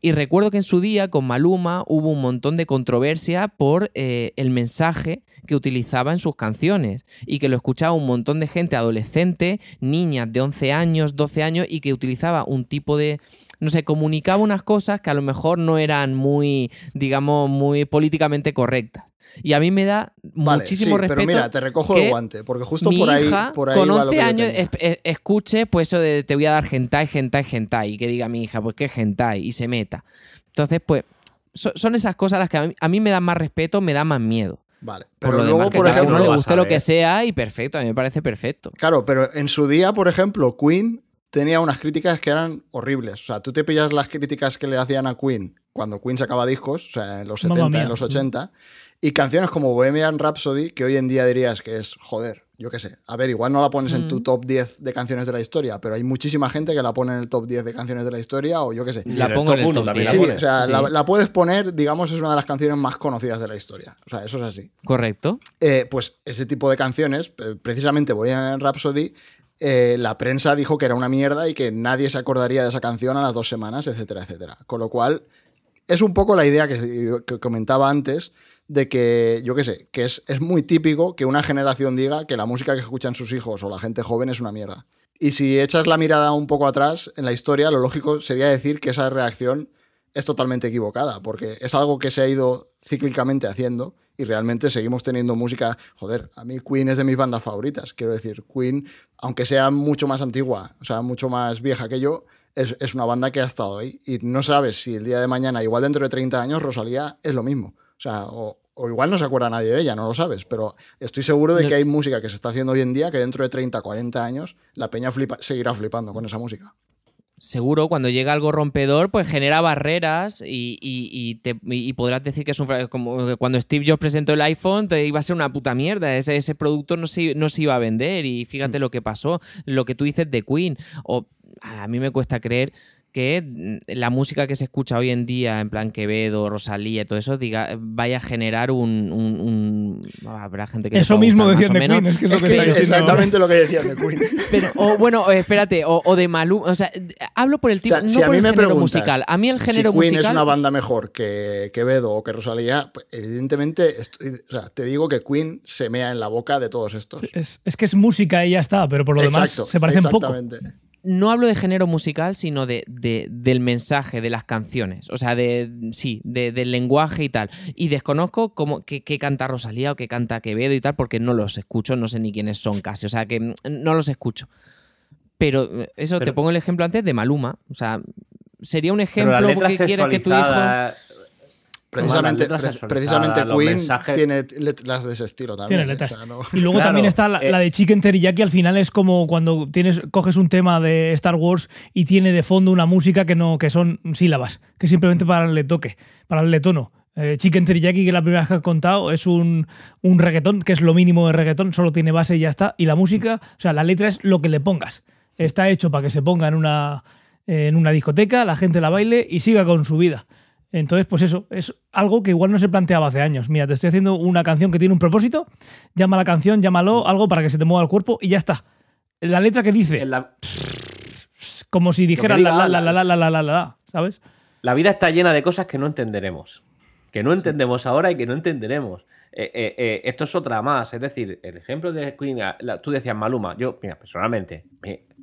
Y recuerdo que en su día con Maluma hubo un montón de controversia por eh, el mensaje que utilizaba en sus canciones y que lo escuchaba un montón de gente adolescente, niñas de 11 años, 12 años y que utilizaba un tipo de no sé, comunicaba unas cosas que a lo mejor no eran muy, digamos, muy políticamente correctas. Y a mí me da Vale, muchísimo sí, respeto. pero mira, te recojo que el guante, porque justo mi por ahí, hija, por ahí con va lo 11 que yo años, tenía. es- es- escuche pues eso de te voy a dar hentai, hentai, hentai, y que diga mi hija, pues qué hentai, y se meta. Entonces, pues, so- son esas cosas las que a mí, a mí me dan más respeto, me dan más miedo. Vale, Por pero lo luego, demás, que por cada ejemplo, uno le guste a lo que sea y perfecto, a mí me parece perfecto. Claro, pero en su día, por ejemplo, Queen tenía unas críticas que eran horribles. O sea, tú te pillas las críticas que le hacían a Queen cuando Queen sacaba discos, o sea, en los Mamma 70, mía. en los 80, y canciones como Bohemian Rhapsody, que hoy en día dirías que es, joder, yo qué sé. A ver, igual no la pones en tu Mm. top 10 de canciones de la historia, pero hay muchísima gente que la pone en el top 10 de canciones de la historia, o yo qué sé. La pongo en el uno top también 10. la o sea, Sí. La, la puedes poner, digamos, es una de las canciones más conocidas de la historia. O sea, eso es así. Correcto. Eh, pues ese tipo de canciones, eh, precisamente Bohemian Rhapsody, eh, la prensa dijo que era una mierda y que nadie se acordaría de esa canción a las dos semanas, etcétera, etcétera. Con lo cual, es un poco la idea que, comentaba antes de que, yo qué sé, que es, es muy típico que una generación diga que la música que escuchan sus hijos o la gente joven es una mierda. Y si echas la mirada un poco atrás en la historia, lo lógico sería decir que esa reacción es totalmente equivocada, porque es algo que se ha ido cíclicamente haciendo y realmente seguimos teniendo música. Joder, a mí Queen es de mis bandas favoritas. Quiero decir, Queen, aunque sea mucho más antigua, o sea, mucho más vieja que yo, es, es una banda que ha estado ahí. Y no sabes si el día de mañana, igual dentro de 30 años, Rosalía es lo mismo. O sea, o, o igual no se acuerda nadie de ella, no lo sabes, pero estoy seguro de que hay música que se está haciendo hoy en día que dentro de 30, 40 años la peña flipa- seguirá flipando con esa música. Seguro, cuando llega algo rompedor, pues genera barreras y, y- y te- y podrás decir que es un como cuando Steve Jobs presentó el iPhone, te iba a ser una puta mierda. Ese, ese producto no se, no se iba a vender. Y fíjate lo que pasó, lo que tú dices de Queen. O a mí me cuesta creer que mm, la música que se escucha hoy en día, en plan Quevedo, Rosalía, todo eso, diga, vaya a generar un. un- un- habrá gente que. Eso mismo decían de Queen, es que es lo que es exactamente lo que decían de Queen. Pero, o bueno, eh, espérate, o, o de Maluma, o sea, hablo por el tipo, O sea, no si a por mí el me género musical. A mí el género si Queen musical es una banda mejor que Quevedo o que Rosalía, pues, evidentemente estoy- o sea, te digo que Queen se mea en la boca de todos estos. Es, es que es música y ya está, pero por lo Exacto, demás se parecen poco. exactamente. No hablo de género musical, sino de, de- del mensaje, de las canciones. O sea, de sí, de- del lenguaje y tal. Y desconozco cómo, qué, qué canta Rosalía o qué canta Quevedo y tal, porque no los escucho, no sé ni quiénes son casi. O sea, que no los escucho. Pero eso, te pongo el ejemplo antes de Maluma. O sea, sería un ejemplo porque quieres que tu hijo. Precisamente, pre- precisamente Queen mensajes- tiene letras de ese estilo también. Tiene letras. O sea, no- Y luego Claro, también está la, eh. la de Chicken Teriyaki, al final es como cuando tienes, coges un tema de Star Wars y tiene de fondo una música que no, que son sílabas, que simplemente para darle toque, para darle tono. Eh, Chicken Teriyaki, que la primera vez que he contado, es un, un reggaetón, que es lo mínimo de reggaetón, solo tiene base y ya está. Y la música, o sea, la letra es lo que le pongas. Está hecho para que se ponga en una, en una discoteca, la gente la baile y siga con su vida. Entonces, pues eso, es algo que igual no se planteaba hace años. Mira, te estoy haciendo una canción que tiene un propósito, llama la canción, llámalo, algo para que se te mueva el cuerpo y ya está. La letra que dice, la, como si dijera diga, la la la la la la la la la, ¿sabes? la vida está llena de cosas que no entenderemos. Que no entendemos ahora y que no entenderemos. Eh, eh, eh, esto es otra más. Es decir, el ejemplo de Queen, tú decías Maluma. Yo, mira, personalmente,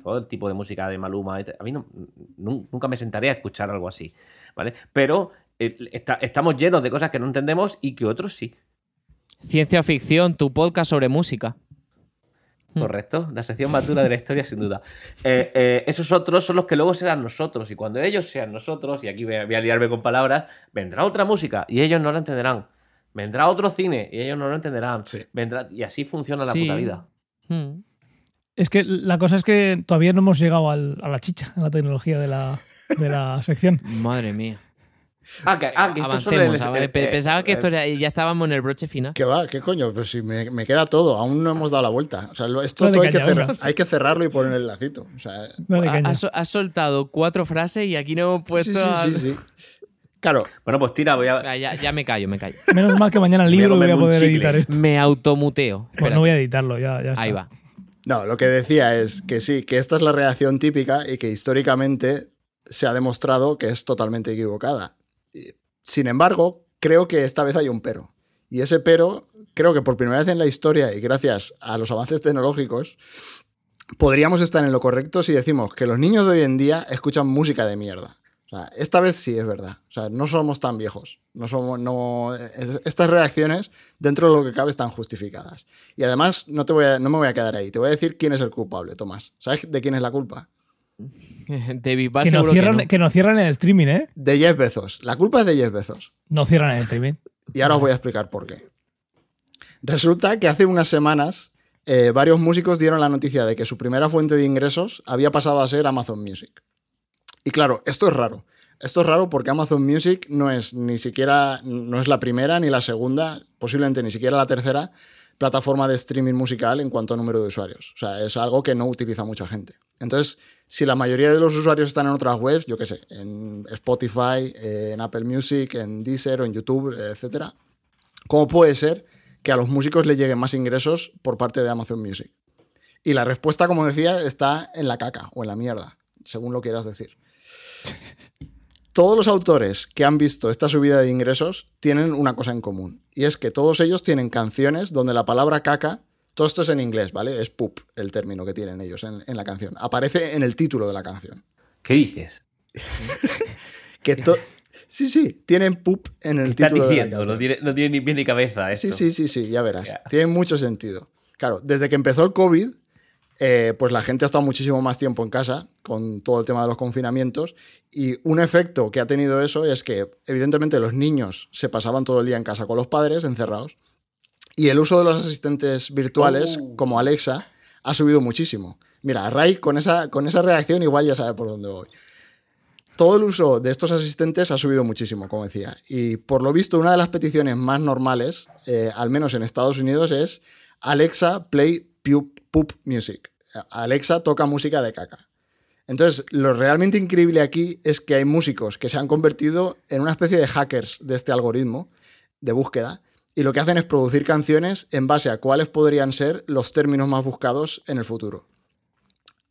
todo el tipo de música de Maluma, a mí no- nunca me sentaría a escuchar algo así. ¿Vale? Pero eh, está- estamos llenos de cosas que no entendemos y que otros sí. Ciencia ficción, tu podcast sobre música. Correcto, la sección más dura de la historia, sin duda. Eh, eh, esos otros son los que luego serán nosotros. Y cuando ellos sean nosotros, y aquí voy a, voy a liarme con palabras, vendrá otra música y ellos no la entenderán. Vendrá otro cine y ellos no lo entenderán. Sí. Vendrá, y así funciona la Sí. puta vida. Mm. Es que la cosa es que todavía no hemos llegado al- a la chicha, a la tecnología de la, de la sección. Madre mía. Ah, que, ah, que Avancemos. el- a Pensaba que esto era- ya estábamos en el broche final. ¿Qué va? ¿Qué coño? Pues si me, me queda todo, aún no hemos dado la vuelta. O sea, esto Dale todo hay, que caña, cerrar- venga. hay que cerrarlo y poner el lacito. O sea. Has, has soltado cuatro frases y aquí no hemos sí, puesto. sí, al- sí, sí. Claro, Bueno, pues tira, voy a. Ya, ya me callo, me callo. Menos mal que mañana el Voy a libro voy a comerme un poder editar esto. Me automuteo. Pues Espera. no voy a editarlo, ya, ya está. Ahí va. No, lo que decía es que sí, que esta es la reacción típica y que históricamente se ha demostrado que es totalmente equivocada. Sin embargo, creo que esta vez hay un pero. Y ese pero, creo que por primera vez en la historia y gracias a los avances tecnológicos, podríamos estar en lo correcto si decimos que los niños de hoy en día escuchan música de mierda. O sea, esta vez sí es verdad. O sea, no somos tan viejos. No somos, no, es- estas reacciones, dentro de lo que cabe, están justificadas. Y además, no, te voy a- no me voy a quedar ahí. Te voy a decir quién es el culpable, Tomás. ¿Sabes de quién es la culpa? De Que nos, cierran, que no. que nos cierran el streaming, ¿eh? De Jeff Bezos. La culpa es de Jeff Bezos. No cierran el streaming. Y ahora os voy a explicar por qué. Resulta que hace unas semanas eh, varios músicos dieron la noticia de que su primera fuente de ingresos había pasado a ser Amazon Music. Y claro, esto es raro. Esto es raro porque Amazon Music no es ni siquiera, no es la primera ni la segunda, posiblemente ni siquiera la tercera plataforma de streaming musical en cuanto a número de usuarios. O sea, es algo que no utiliza mucha gente. Entonces, si la mayoría de los usuarios están en otras webs, yo qué sé, en Spotify, en Apple Music, en Deezer o en YouTube, etcétera, ¿cómo puede ser que a los músicos les lleguen más ingresos por parte de Amazon Music? Y la respuesta, como decía, está en la caca o en la mierda, según lo quieras decir. Todos los autores que han visto esta subida de ingresos tienen una cosa en común, y es que todos ellos tienen canciones donde la palabra caca, todo esto es en inglés, ¿vale? Es poop el término que tienen ellos en, en la canción. Aparece en el título de la canción. ¿Qué dices? Que sí, sí, tienen poop en el ¿Qué estás título de la diciendo? No tiene, no tiene ni pie ni cabeza esto. Sí, sí, sí, sí, ya verás. Tiene mucho sentido. Claro, desde que empezó el COVID, eh, pues la gente ha estado muchísimo más tiempo en casa con todo el tema de los confinamientos y un efecto que ha tenido eso es que evidentemente los niños se pasaban todo el día en casa con los padres encerrados y el uso de los asistentes virtuales Oh. como Alexa ha subido muchísimo. Mira, Ray con esa, con esa reacción igual ya sabe por dónde voy. Todo el uso de estos asistentes ha subido muchísimo, como decía. Y por lo visto, una de las peticiones más normales, eh, al menos en Estados Unidos, es Alexa, play poop, music. Alexa toca música de caca. Entonces, lo realmente increíble aquí es que hay músicos que se han convertido en una especie de hackers de este algoritmo de búsqueda y lo que hacen es producir canciones en base a cuáles podrían ser los términos más buscados en el futuro.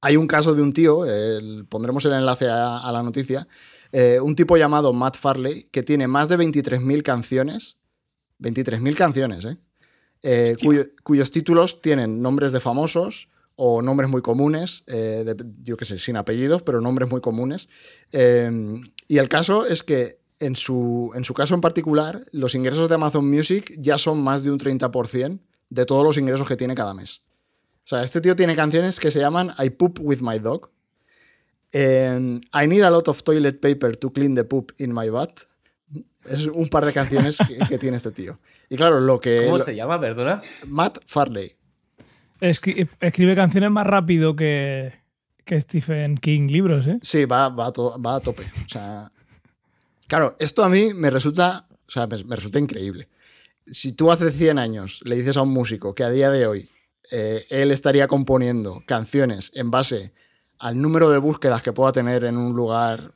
Hay un caso de un tío, el- pondremos el enlace a, a la noticia, eh, un tipo llamado Matt Farley que tiene más de 23.000 canciones, 23.000 canciones, ¿eh? Eh, cuyo- cuyos títulos tienen nombres de famosos o nombres muy comunes, eh, de- yo qué sé, sin apellidos, pero nombres muy comunes. Eh, y el caso es que en su, en su caso en particular, los ingresos de Amazon Music ya son más de un 30% de todos los ingresos que tiene cada mes. O sea, este tío tiene canciones que se llaman I Poop With My Dog, eh, I Need a Lot of Toilet Paper to Clean the Poop in My Butt. Es un par de canciones que, que tiene este tío. Y claro, lo que... ¿Cómo lo- se llama, perdona? Matt Farley. Escri- escribe canciones más rápido que, que Stephen King libros, ¿eh? Sí, va, va, a, to- va a tope. O sea, claro, esto a mí me resulta, o sea, me, me resulta increíble. Si tú hace 100 años le dices a un músico que a día de hoy eh, él estaría componiendo canciones en base al número de búsquedas que pueda tener en un lugar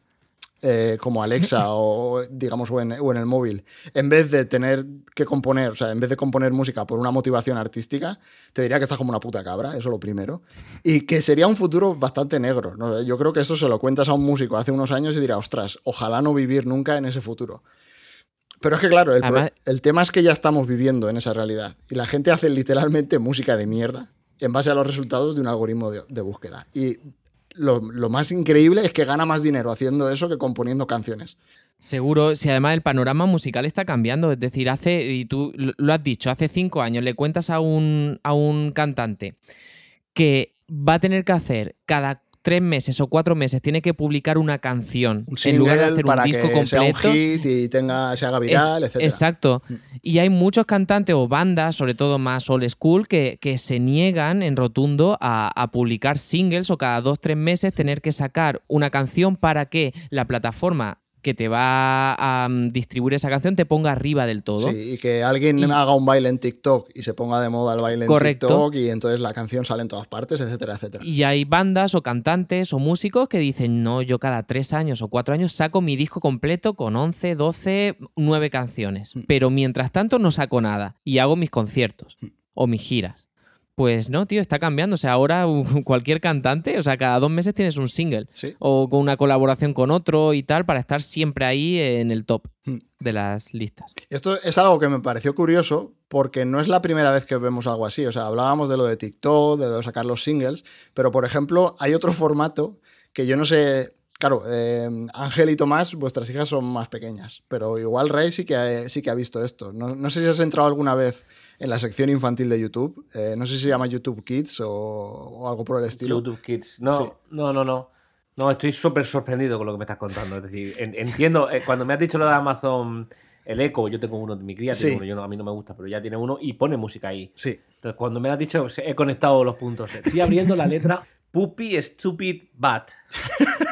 eh, como Alexa o digamos o en, o en el móvil, en vez de tener que componer, o sea, en vez de componer música por una motivación artística, te diría que estás como una puta cabra, eso lo primero. Y que sería un futuro bastante negro. ¿no? Yo creo que eso se lo cuentas a un músico hace unos años y dirá, ostras, ojalá no vivir nunca en ese futuro. Pero es que claro, el, pro- Además- el tema es que ya estamos viviendo en esa realidad. Y la gente hace literalmente música de mierda en base a los resultados de un algoritmo de, de búsqueda. Y lo, más increíble es que gana más dinero haciendo eso que componiendo canciones. Seguro, si además el panorama musical está cambiando, es decir, hace, y tú lo lo has dicho, hace cinco años le cuentas a un, a un cantante que va a tener que hacer cada tres meses o cuatro meses tiene que publicar una canción Un en lugar de hacer para un disco que sea un completo. hit y tenga, se haga viral, etcétera. Exacto. Y hay muchos cantantes o bandas, sobre todo más old school, que, que se niegan en rotundo a, a publicar singles o cada dos, tres meses tener que sacar una canción para que la plataforma que te va a mm, distribuir esa canción te ponga arriba del todo. Sí, y que alguien Y- haga un baile en TikTok y se ponga de moda el baile Correcto. en TikTok y entonces la canción sale en todas partes, etcétera, etcétera. Y hay bandas o cantantes o músicos que dicen, no, yo cada tres años o cuatro años saco mi disco completo con 11, 12, 9 canciones. Mm. Pero mientras tanto no saco nada y hago mis conciertos Mm. o mis giras. Pues no, tío, está cambiando. O sea, ahora cualquier cantante, o sea, cada dos meses tienes un single Sí. o con una colaboración con otro y tal para estar siempre ahí en el top Mm. de las listas. Esto es algo que me pareció curioso porque no es la primera vez que vemos algo así. O sea, hablábamos de lo de TikTok, de lo de sacar los singles, pero por ejemplo, hay otro formato que yo no sé. Claro, eh, Ángel y Tomás, vuestras hijas son más pequeñas, pero igual Rey sí que ha, sí que ha visto esto. No, no sé si has entrado alguna vez en la sección infantil de YouTube. eh, no sé si se llama YouTube Kids o, o algo por el estilo. YouTube Kids. No, Sí. no, no, no. No, estoy súper sorprendido con lo que me estás contando. Es decir, en- entiendo, eh, cuando me has dicho lo de Amazon, el Echo, yo tengo uno, mi cría tiene Sí. uno, yo no, a mí no me gusta, pero ya tiene uno y pone música ahí. Sí, Entonces, cuando me has dicho, he conectado los puntos. Estoy abriendo la letra Puppy Stupid Bat.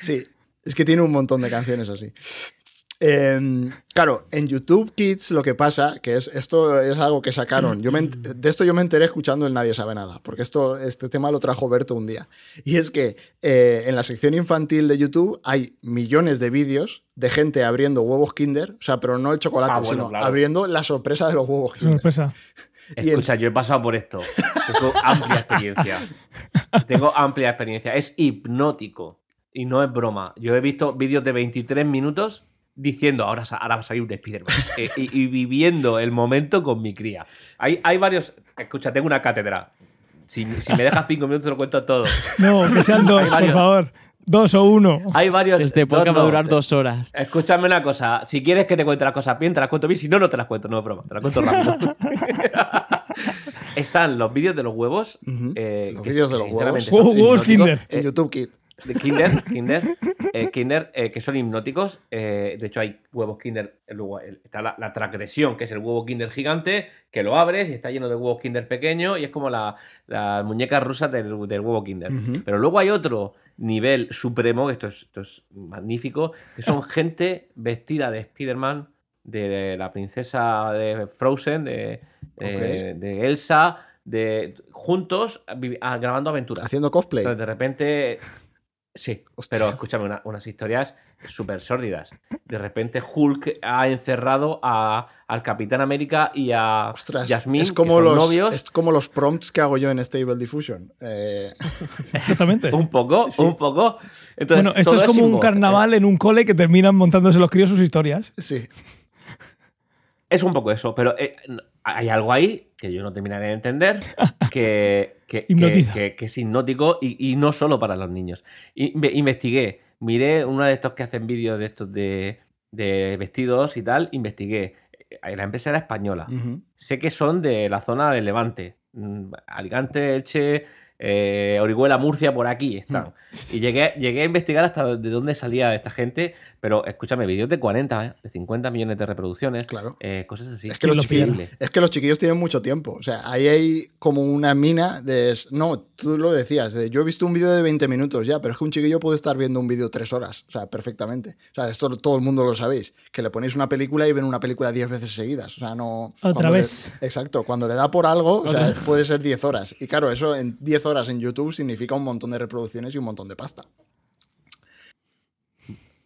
Sí, es que tiene un montón de canciones así. Eh, claro, en YouTube Kids lo que pasa, que es esto es algo que sacaron. Yo me ent- de esto yo me enteré escuchando el Nadie sabe nada, porque esto, este tema lo trajo Berto un día. Y es que eh, en la sección infantil de YouTube hay millones de vídeos de gente abriendo huevos Kinder, o sea, pero no el chocolate, Ah, bueno, sino claro. abriendo la sorpresa de los huevos Kinder. Sorpresa. Escucha, yo he pasado por esto. Tengo amplia experiencia. Tengo amplia experiencia. Es hipnótico. Y no es broma. Yo he visto vídeos de 23 minutos diciendo, ahora, ahora va a salir un Spider-Man. Eh, y, y viviendo el momento con mi cría. Hay, hay varios... Escucha, tengo una cátedra. Si, si me dejas cinco minutos te lo cuento todo. No, que sean dos, por favor. Dos o uno. Hay varios... Este podcast va a durar dos horas. Escúchame una cosa, si quieres que te cuente las cosas bien, te las cuento bien, si no, no te las cuento, no es broma, te las cuento rápido. Están los vídeos de los huevos. Eh, los vídeos de los huevos. Huevos. Kinder. en YouTube Kids. De Kinder, Kinder, eh, Kinder eh, que son hipnóticos. eh, de hecho, hay huevos Kinder. Luego está la, la transgresión, que es el huevo Kinder gigante, que lo abres y está lleno de huevos Kinder pequeños y es como la- las muñecas rusas del, del huevo Kinder. Pero luego hay otro nivel supremo, que esto es, esto es magnífico, que son gente vestida de Spider-Man, de la princesa de Frozen, de, de- de Elsa, de juntos ah, grabando aventuras. Haciendo cosplay. Entonces, de repente. Sí, Hostia. pero escúchame, una- unas historias súper sórdidas. De repente Hulk ha encerrado a, al Capitán América y a Ostras, Jasmine, es como, que son los, novios. es como los prompts que hago yo en Stable Diffusion. Eh, Exactamente. Un poco, Sí. un poco. Entonces, Bueno, esto todo es como un voz, carnaval en un cole que terminan montándose los críos sus historias. sí. Es un poco eso, pero eh, hay algo ahí que yo no terminaré de entender, que, que, que, que- es hipnótico y, y no solo para los niños. Inve- investigué, miré uno de estos que hacen vídeos de estos de, de vestidos y tal, investigué. Eh, La empresa era española. Sé que son de la zona de Levante. Mm, Alicante, Elche, eh, Orihuela, Murcia, por aquí están. Y llegué, llegué a investigar hasta de dónde salía esta gente, pero escúchame, vídeos de 40, ¿eh? de 50 millones de reproducciones, Claro. eh, cosas así. Es que, los chiquillos, es que los chiquillos tienen mucho tiempo. O sea, ahí hay como una mina de... No, tú lo decías. de, yo he visto un vídeo de 20 minutos ya, pero es que un chiquillo puede estar viendo un vídeo tres horas. O sea, perfectamente. O sea, esto todo el mundo lo sabéis. Que le ponéis una película y ven una película 10 veces seguidas. O sea, no... Otra le- vez. exacto. Cuando le da por algo, o sea, puede ser 10 horas. Y claro, eso en 10 horas en YouTube significa un montón de reproducciones y un montón de pasta.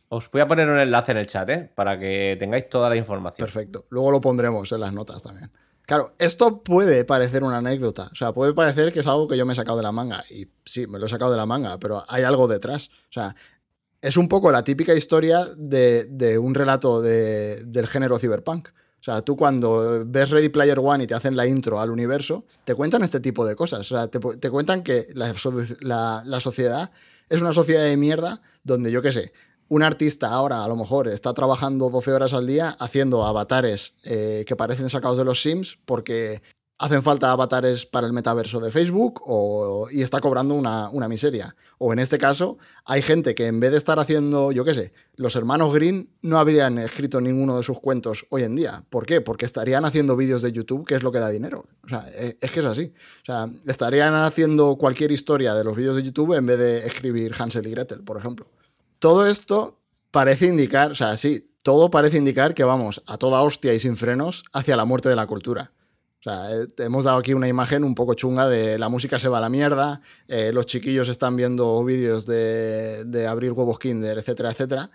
Os voy a poner un enlace en el chat, ¿eh? Para que tengáis toda la información. Perfecto. Luego lo pondremos en las notas también. Claro, esto puede parecer una anécdota. O sea, puede parecer que es algo que yo me he sacado de la manga. Y sí, me lo he sacado de la manga, pero hay algo detrás. O sea, es un poco la típica historia de, de un relato de- del género cyberpunk. O sea, tú cuando ves Ready Player One y te hacen la intro al universo, te cuentan este tipo de cosas. O sea, te, cuentan que la sociedad es una sociedad de mierda donde, yo qué sé, un artista ahora a lo mejor está trabajando 12 horas al día haciendo avatares eh, que parecen sacados de los Sims porque hacen falta avatares para el metaverso de Facebook o, y está cobrando una, una, miseria. O en este caso, hay gente que en vez de estar haciendo, yo qué sé, los hermanos Green no habrían escrito ninguno de sus cuentos hoy en día. ¿Por qué? Porque estarían haciendo vídeos de YouTube, que es lo que da dinero. O sea, e, es que es así. O sea, estarían haciendo cualquier historia de los vídeos de YouTube en vez de escribir Hansel y Gretel, por ejemplo. Todo esto parece indicar, o sea, sí, todo parece indicar que vamos a toda hostia y sin frenos hacia la muerte de la cultura. O sea, eh, hemos dado aquí una imagen un poco chunga de la música se va a la mierda, eh, los chiquillos están viendo vídeos de, abrir huevos Kinder, etcétera, etcétera.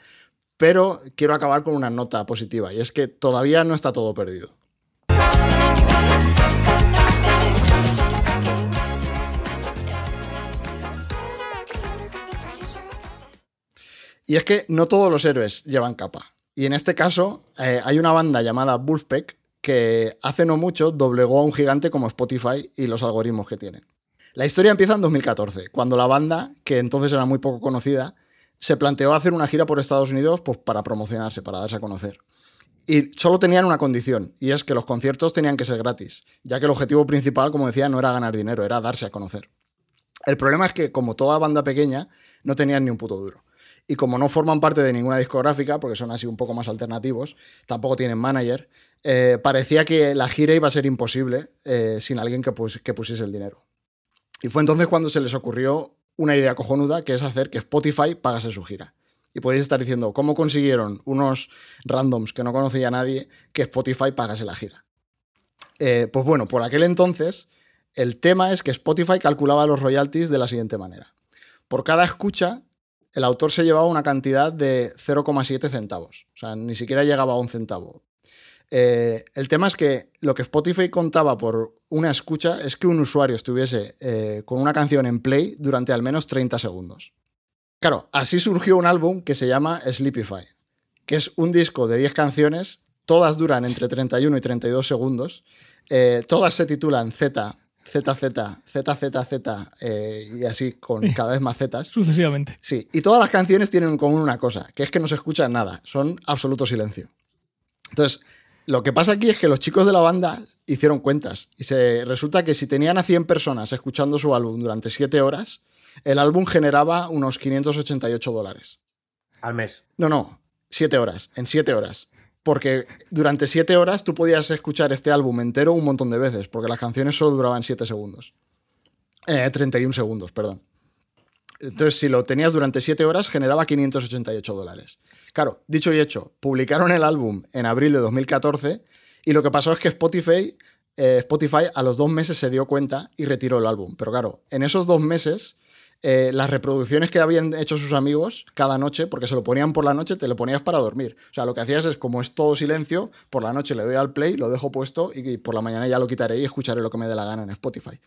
Pero quiero acabar con una nota positiva y es que todavía no está todo perdido. Y es que no todos los héroes llevan capa. Y en este caso eh, hay una banda llamada Wolfpack que hace no mucho doblegó a un gigante como Spotify y los algoritmos que tienen. La historia empieza en 2014, cuando la banda, que entonces era muy poco conocida, se planteó hacer una gira por Estados Unidos pues, para promocionarse, para darse a conocer. Y solo tenían una condición, y es que los conciertos tenían que ser gratis, ya que el objetivo principal, como decía, no era ganar dinero, era darse a conocer. El problema es que, como toda banda pequeña, no tenían ni un puto duro. Y como no forman parte de ninguna discográfica, porque son así un poco más alternativos, tampoco tienen manager, eh, parecía que la gira iba a ser imposible eh, sin alguien que, pusiese el dinero. Y fue entonces cuando se les ocurrió una idea cojonuda, que es hacer que Spotify pagase su gira. Y podéis estar diciendo, ¿cómo consiguieron unos randoms que no conocía a nadie que Spotify pagase la gira? Eh, pues bueno, por aquel entonces, el tema es que Spotify calculaba los royalties de la siguiente manera. Por cada escucha, el autor se llevaba una cantidad de 0,7 centavos. O sea, ni siquiera llegaba a un centavo. Eh, el tema es que lo que Spotify contaba por una escucha es que un usuario estuviese eh, con una canción en play durante al menos 30 segundos. Claro, así surgió un álbum que se llama Sleepify, que es un disco de 10 canciones, todas duran entre 31 y 32 segundos, eh, todas se titulan Z, Z, Z, Z, Z, Z, y así con cada vez más Zetas. Sucesivamente. Sí, y todas las canciones tienen en común una cosa, que es que no se escucha nada, son absoluto silencio. Entonces, lo que pasa aquí es que los chicos de la banda hicieron cuentas y se resulta que si tenían a 100 personas escuchando su álbum durante 7 horas, el álbum generaba unos 588 dólares. Al mes. No, no, 7 horas, en 7 horas. Porque durante 7 horas tú podías escuchar este álbum entero un montón de veces, porque las canciones solo duraban 7 segundos. Eh, 31 segundos, perdón. Entonces, si lo tenías durante 7 horas, generaba 588 dólares. Claro, dicho y hecho, publicaron el álbum en abril de 2014 y lo que pasó es que Spotify, eh, Spotify a los dos meses se dio cuenta y retiró el álbum. Pero claro, en esos dos meses, eh, las reproducciones que habían hecho sus amigos cada noche, porque se lo ponían por la noche, te lo ponías para dormir. O sea, lo que hacías es, como es todo silencio, por la noche le doy al play, lo dejo puesto y por la mañana ya lo quitaré y escucharé lo que me dé la gana en Spotify.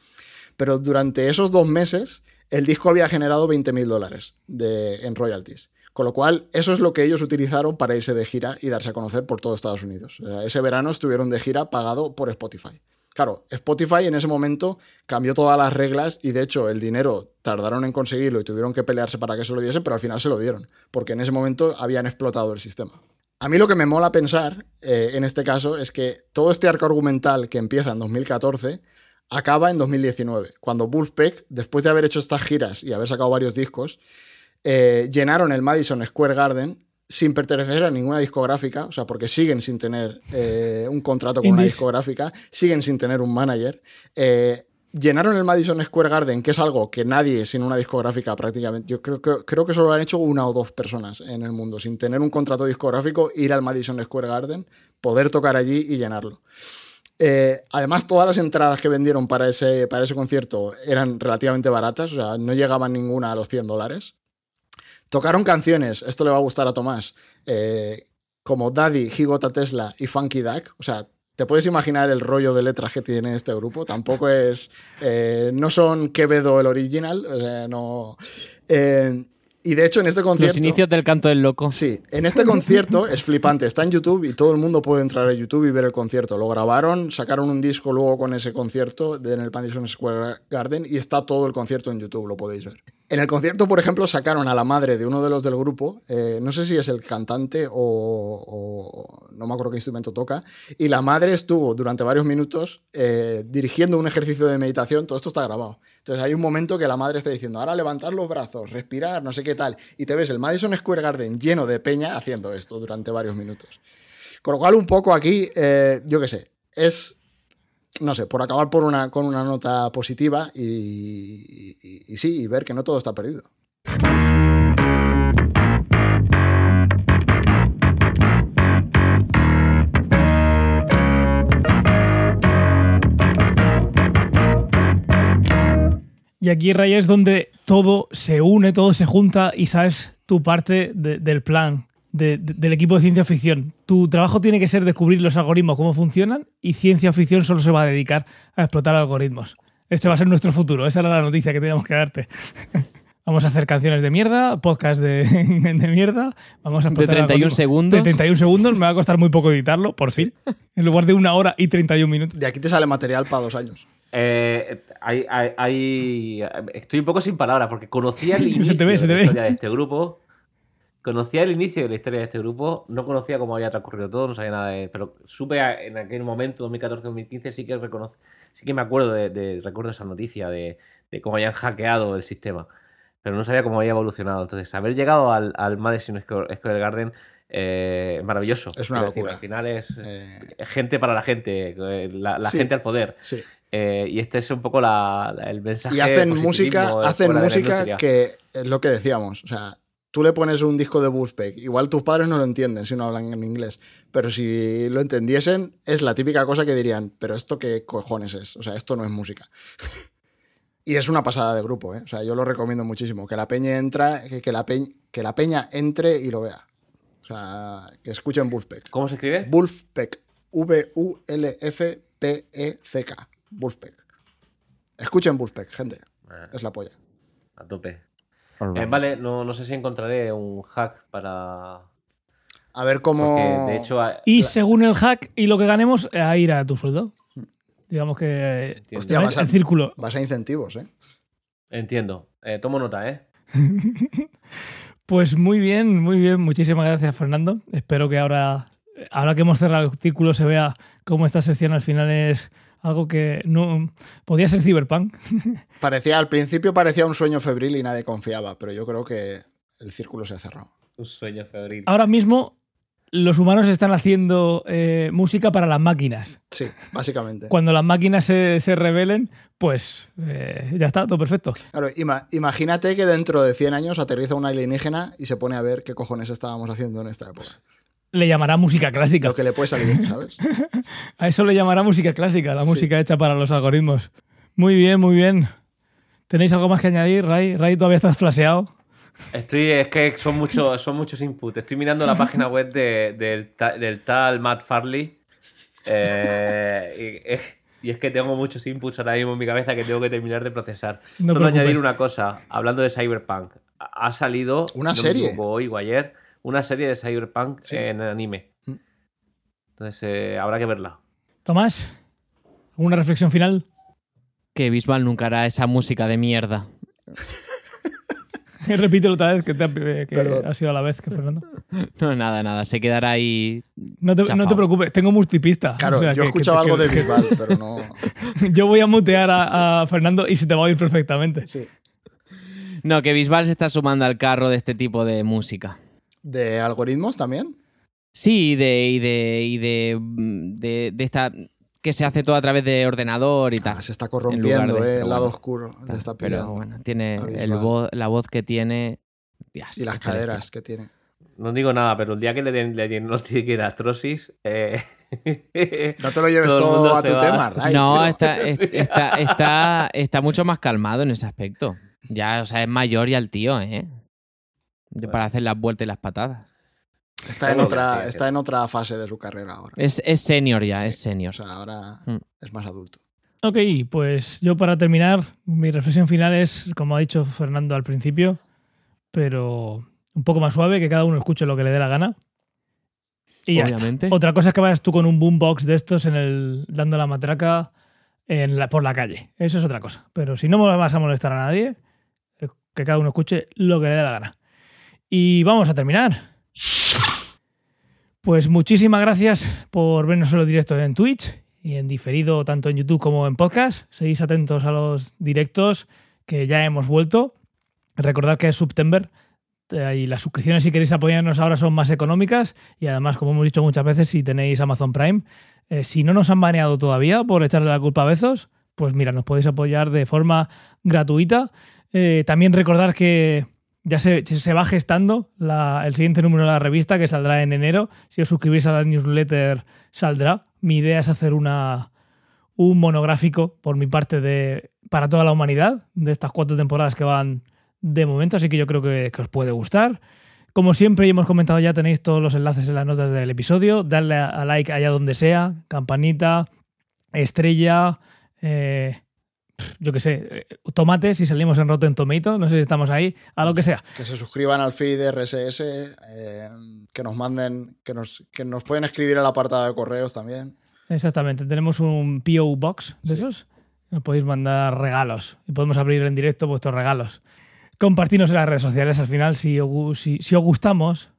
Pero durante esos dos meses, el disco había generado 20 mil dólares en royalties. Con lo cual, eso es lo que ellos utilizaron para irse de gira y darse a conocer por todo Estados Unidos. ese verano estuvieron de gira pagado por Spotify. Claro, Spotify en ese momento cambió todas las reglas y de hecho el dinero tardaron en conseguirlo y tuvieron que pelearse para que se lo diesen, pero al final se lo dieron, porque en ese momento habían explotado el sistema. A mí lo que me mola pensar eh, en este caso es que todo este arco argumental que empieza en 2014 acaba en 2019, cuando Wolfpack, después de haber hecho estas giras y haber sacado varios discos, eh, llenaron el Madison Square Garden sin pertenecer a ninguna discográfica, o sea, porque siguen sin tener eh, un contrato con una discográfica, siguen sin tener un manager. Eh, llenaron el Madison Square Garden, que es algo que nadie sin una discográfica prácticamente, yo creo, creo que solo lo han hecho una o dos personas en el mundo, sin tener un contrato discográfico, ir al Madison Square Garden, poder tocar allí y llenarlo. además, todas las entradas que vendieron para ese, para ese concierto eran relativamente baratas, o sea, no llegaban ninguna a los 100 dólares. Tocaron canciones, esto le va a gustar a Tomás, eh, como Daddy, Higota Tesla y Funky Duck. O sea, te puedes imaginar el rollo de letras que tiene este grupo. Tampoco es. Eh, no son Quevedo el original, o sea, no. Eh, Y de hecho, en este concierto. Los inicios del canto del loco. Sí, en este concierto es flipante. Está en YouTube y todo el mundo puede entrar a YouTube y ver el concierto. Lo grabaron, sacaron un disco luego con ese concierto en el Madison Square Garden y está todo el concierto en YouTube, lo podéis ver. En el concierto, por ejemplo, sacaron a la madre de uno de los del grupo, eh, no sé si es el cantante o, o no me acuerdo qué instrumento toca, y la madre estuvo durante varios minutos eh, dirigiendo un ejercicio de meditación, todo esto está grabado. Entonces hay un momento que la madre está diciendo, ahora levantar los brazos, respirar, no sé qué tal, y te ves el Madison Square Garden lleno de peña haciendo esto durante varios minutos. Con lo cual, un poco aquí, eh, yo qué sé, es, no sé, por acabar por una, con una nota positiva y, y- y sí, y ver que no todo está perdido. Y aquí, Ray, es donde todo se une, todo se junta y sabes tu parte de- del plan de- de- del equipo de ciencia ficción. Tu trabajo tiene que ser descubrir los algoritmos, cómo funcionan, y ciencia ficción solo se va a dedicar a explotar algoritmos. Este va a ser nuestro futuro, esa era la noticia que teníamos que darte. Vamos a hacer canciones de mierda, podcast de, de mierda. Vamos a De explotar 31 algoritmos. segundos. De 31 segundos, me va a costar muy poco editarlo, por fin. En lugar de una hora y 31 minutos. De aquí te sale material para dos años. Eh, hay, hay- hay- estoy un poco sin palabras porque conocía el Se inicio te ve, se te de la historia de este grupo. Conocía el inicio de la historia de este grupo, no conocía cómo había transcurrido todo, no sabía nada de pero supe en aquel momento, 2014-2015, sí que reconoce, sí que me acuerdo de, de- recuerdo esa noticia de, de cómo habían hackeado el sistema, pero no sabía cómo había evolucionado. Entonces, haber llegado al, al Madison Square Square Garden eh, es maravilloso. Es una Quiero decir, locura. al final es, Eh, gente para la gente, eh, la, la Sí. gente al poder. sí. Eh, y este es un poco la, la- el mensaje. Y hacen música, hacen música que es lo que decíamos. O sea, tú le pones un disco de Wolfpack, igual tus padres no lo entienden si no hablan en inglés, pero si lo entendiesen, es la típica cosa que dirían, pero esto qué cojones es, o sea, esto no es música. y es una pasada de grupo, ¿eh? o sea, yo lo recomiendo muchísimo, que la peña entra, que, que la, peña, que la peña entre y lo vea. O sea, que escuchen Wolfpack. ¿Cómo se escribe? Wolfpack, V-U-L-F-P-E-C-K, Wolfpack. Escuchen Wolfpack, gente, Ah, es la polla. a tope. Eh, vale, no, no sé si encontraré un hack para. A ver cómo... Porque de hecho. a- Y según el hack y lo que ganemos, a ir a tu sueldo. Digamos que. Hostia, vas a- el círculo. Vas a incentivos, ¿eh? Entiendo. Eh, tomo nota, ¿eh? Pues muy bien, muy bien. Muchísimas gracias, Fernando. Espero que ahora, ahora que hemos cerrado el círculo, se vea cómo esta sección al final es algo que no podía ser Cyberpunk. Parecía, al principio parecía un sueño febril y nadie confiaba, pero yo creo que el círculo se ha cerrado. Un sueño febril. Ahora mismo los humanos están haciendo eh, música para las máquinas. Sí, básicamente. Cuando las máquinas se, se rebelen, pues eh, ya está, todo perfecto. Claro, ima- imagínate que dentro de 100 años aterriza un alienígena y se pone a ver qué cojones estábamos haciendo en esta época. Le llamará música clásica. Lo que le puede salir, ¿sabes? A eso le llamará música clásica, la Sí. música hecha para los algoritmos. Muy bien, muy bien. ¿Tenéis algo más que añadir, Ray? Ray, todavía estás flaseado. Estoy, es que son muchos, son muchos inputs. Estoy mirando la página web de- del, del tal Matt Farley. eh, y, eh, y es que tengo muchos inputs ahora mismo en mi cabeza que tengo que terminar de procesar. No Solo preocupes. añadir una cosa, hablando de Cyberpunk. Ha salido, ¿Una serie? hoy o ayer, una serie de Cyberpunk Sí. en anime. Mm. Entonces eh, habrá que verla. Tomás, ¿alguna reflexión final? Que Bisbal nunca hará esa música de mierda. Repítelo otra vez, que, te ha, que Perdón. ha sido a la vez que Fernando. No, nada, nada. Se quedará ahí. No te, no te preocupes, tengo multipista. Claro, O sea, yo he escuchado que- algo de Bisbal, pero no. Yo voy a mutear a, a Fernando y se te va a oír perfectamente. Sí. No, que Bisbal se está sumando al carro de este tipo de música. ¿De algoritmos también? Sí, y de, y de, y de, mm, de, de esta que se hace todo a través de ordenador y tal. Ah, se está En corrompiendo, de- ¿eh? pero El lado bueno, oscuro. Le está Pero bueno, tiene el voz, la voz que tiene. Dios, Y las caderas que tiene. No digo nada, pero el día que le den, le diagnostiquen la artrosis. Eh, No te lo lleves Todo a tu va. tema, Ray. No, está, es- está, está, está mucho más calmado en ese aspecto. Ya, o sea, es mayor ya el tío, ¿eh? Para hacer las vueltas y las patadas. Está, en otra, que- está en otra fase de su carrera ahora. Es, es senior ya, Sí, es senior. O sea, ahora Mm. es más adulto. Ok, pues yo para terminar, mi reflexión final es, como ha dicho Fernando al principio, pero un poco más suave, que cada uno escuche lo que le dé la gana. Y ya está. Obviamente. Otra cosa es que vayas tú con un boombox de estos en el dando la matraca en la- por la calle. Eso es otra cosa. Pero si no vas a molestar a nadie, eh, que cada uno escuche lo que le dé la gana. Y vamos a terminar. Pues muchísimas gracias por vernos en los directos en Twitch y en diferido tanto en YouTube como en podcast. Seguís atentos a los directos que ya hemos vuelto. Recordad que es September eh, y las suscripciones si queréis apoyarnos ahora son más económicas y además, como hemos dicho muchas veces, si tenéis Amazon Prime, eh, si no nos han baneado todavía por echarle la culpa a Bezos, pues mira, nos podéis apoyar de forma gratuita. Eh, también recordar que ya se, se va gestando el siguiente número de la revista que saldrá en enero. Si os suscribís a la newsletter, saldrá. Mi idea es hacer una, un monográfico por mi parte de para toda la humanidad de estas cuatro temporadas que van de momento, así que yo creo que, que os puede gustar. Como siempre, y hemos comentado ya, tenéis todos los enlaces en las notas del episodio. Darle a, a like allá donde sea, campanita, estrella, eh, yo qué sé, eh, tomate si salimos en Rotten Tomato, no sé si estamos ahí, a lo que sea. Que se suscriban al feed RSS, eh, que nos manden, que nos, que nos pueden escribir el apartado de correos también. Exactamente, tenemos un PO Box de Sí. esos. Nos podéis mandar regalos y podemos abrir en directo vuestros regalos. Compartirnos en las redes sociales al final, si os, si os gustamos,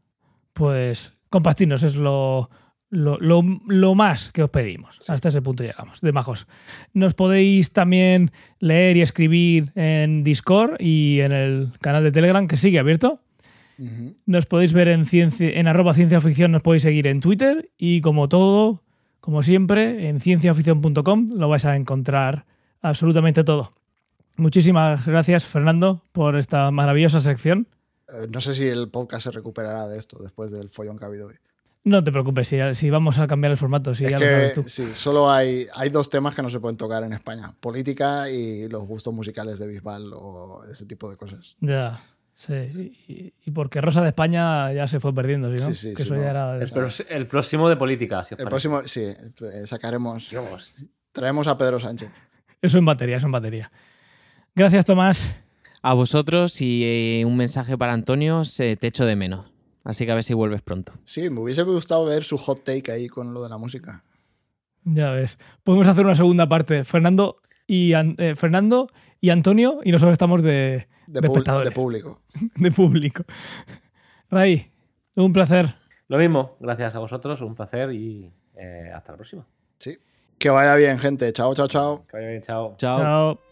pues compartirnos es lo, lo, lo- lo más que os pedimos. Hasta ese punto llegamos, de majos. Nos podéis también leer y escribir en Discord y en el canal de Telegram que sigue abierto. Nos podéis ver en, ciencia, en arroba ciencia ficción, nos podéis seguir en Twitter y como todo, como siempre, en cienciaficción.com lo vais a encontrar absolutamente todo. Muchísimas gracias, Fernando, por esta maravillosa sección. Eh, no sé si el podcast se recuperará de esto después del follón que ha habido hoy. No te preocupes, si, si vamos a cambiar el formato, si es ya lo sabes tú. sí, solo hay, hay dos temas que no se pueden tocar en España: política y los gustos musicales de Bisbal o ese tipo de cosas. Ya, sí. Y, y porque Rosa de España ya se fue perdiendo, ¿sí, ¿no? Sí, sí, que sí, eso no. ya era... El, próximo de política, si os El parece. próximo, sí, eh, sacaremos. Traemos a Pedro Sánchez. Eso en batería, eso en batería. Gracias, Tomás. A vosotros y eh, un mensaje para Antonio, se te echo de menos. Así que a ver si vuelves pronto. Sí, me hubiese gustado ver su hot take ahí con lo de la música. Ya ves. Podemos hacer una segunda parte. Fernando y, An- eh, Fernando y Antonio y nosotros estamos de, De, de pu- espectadores, de público. de público. Ray, un placer. Lo mismo, gracias a vosotros, un placer y eh, hasta la próxima. Sí. Que vaya bien, gente. Chao, chao, chao. Que vaya bien, chao. Chao. Chao.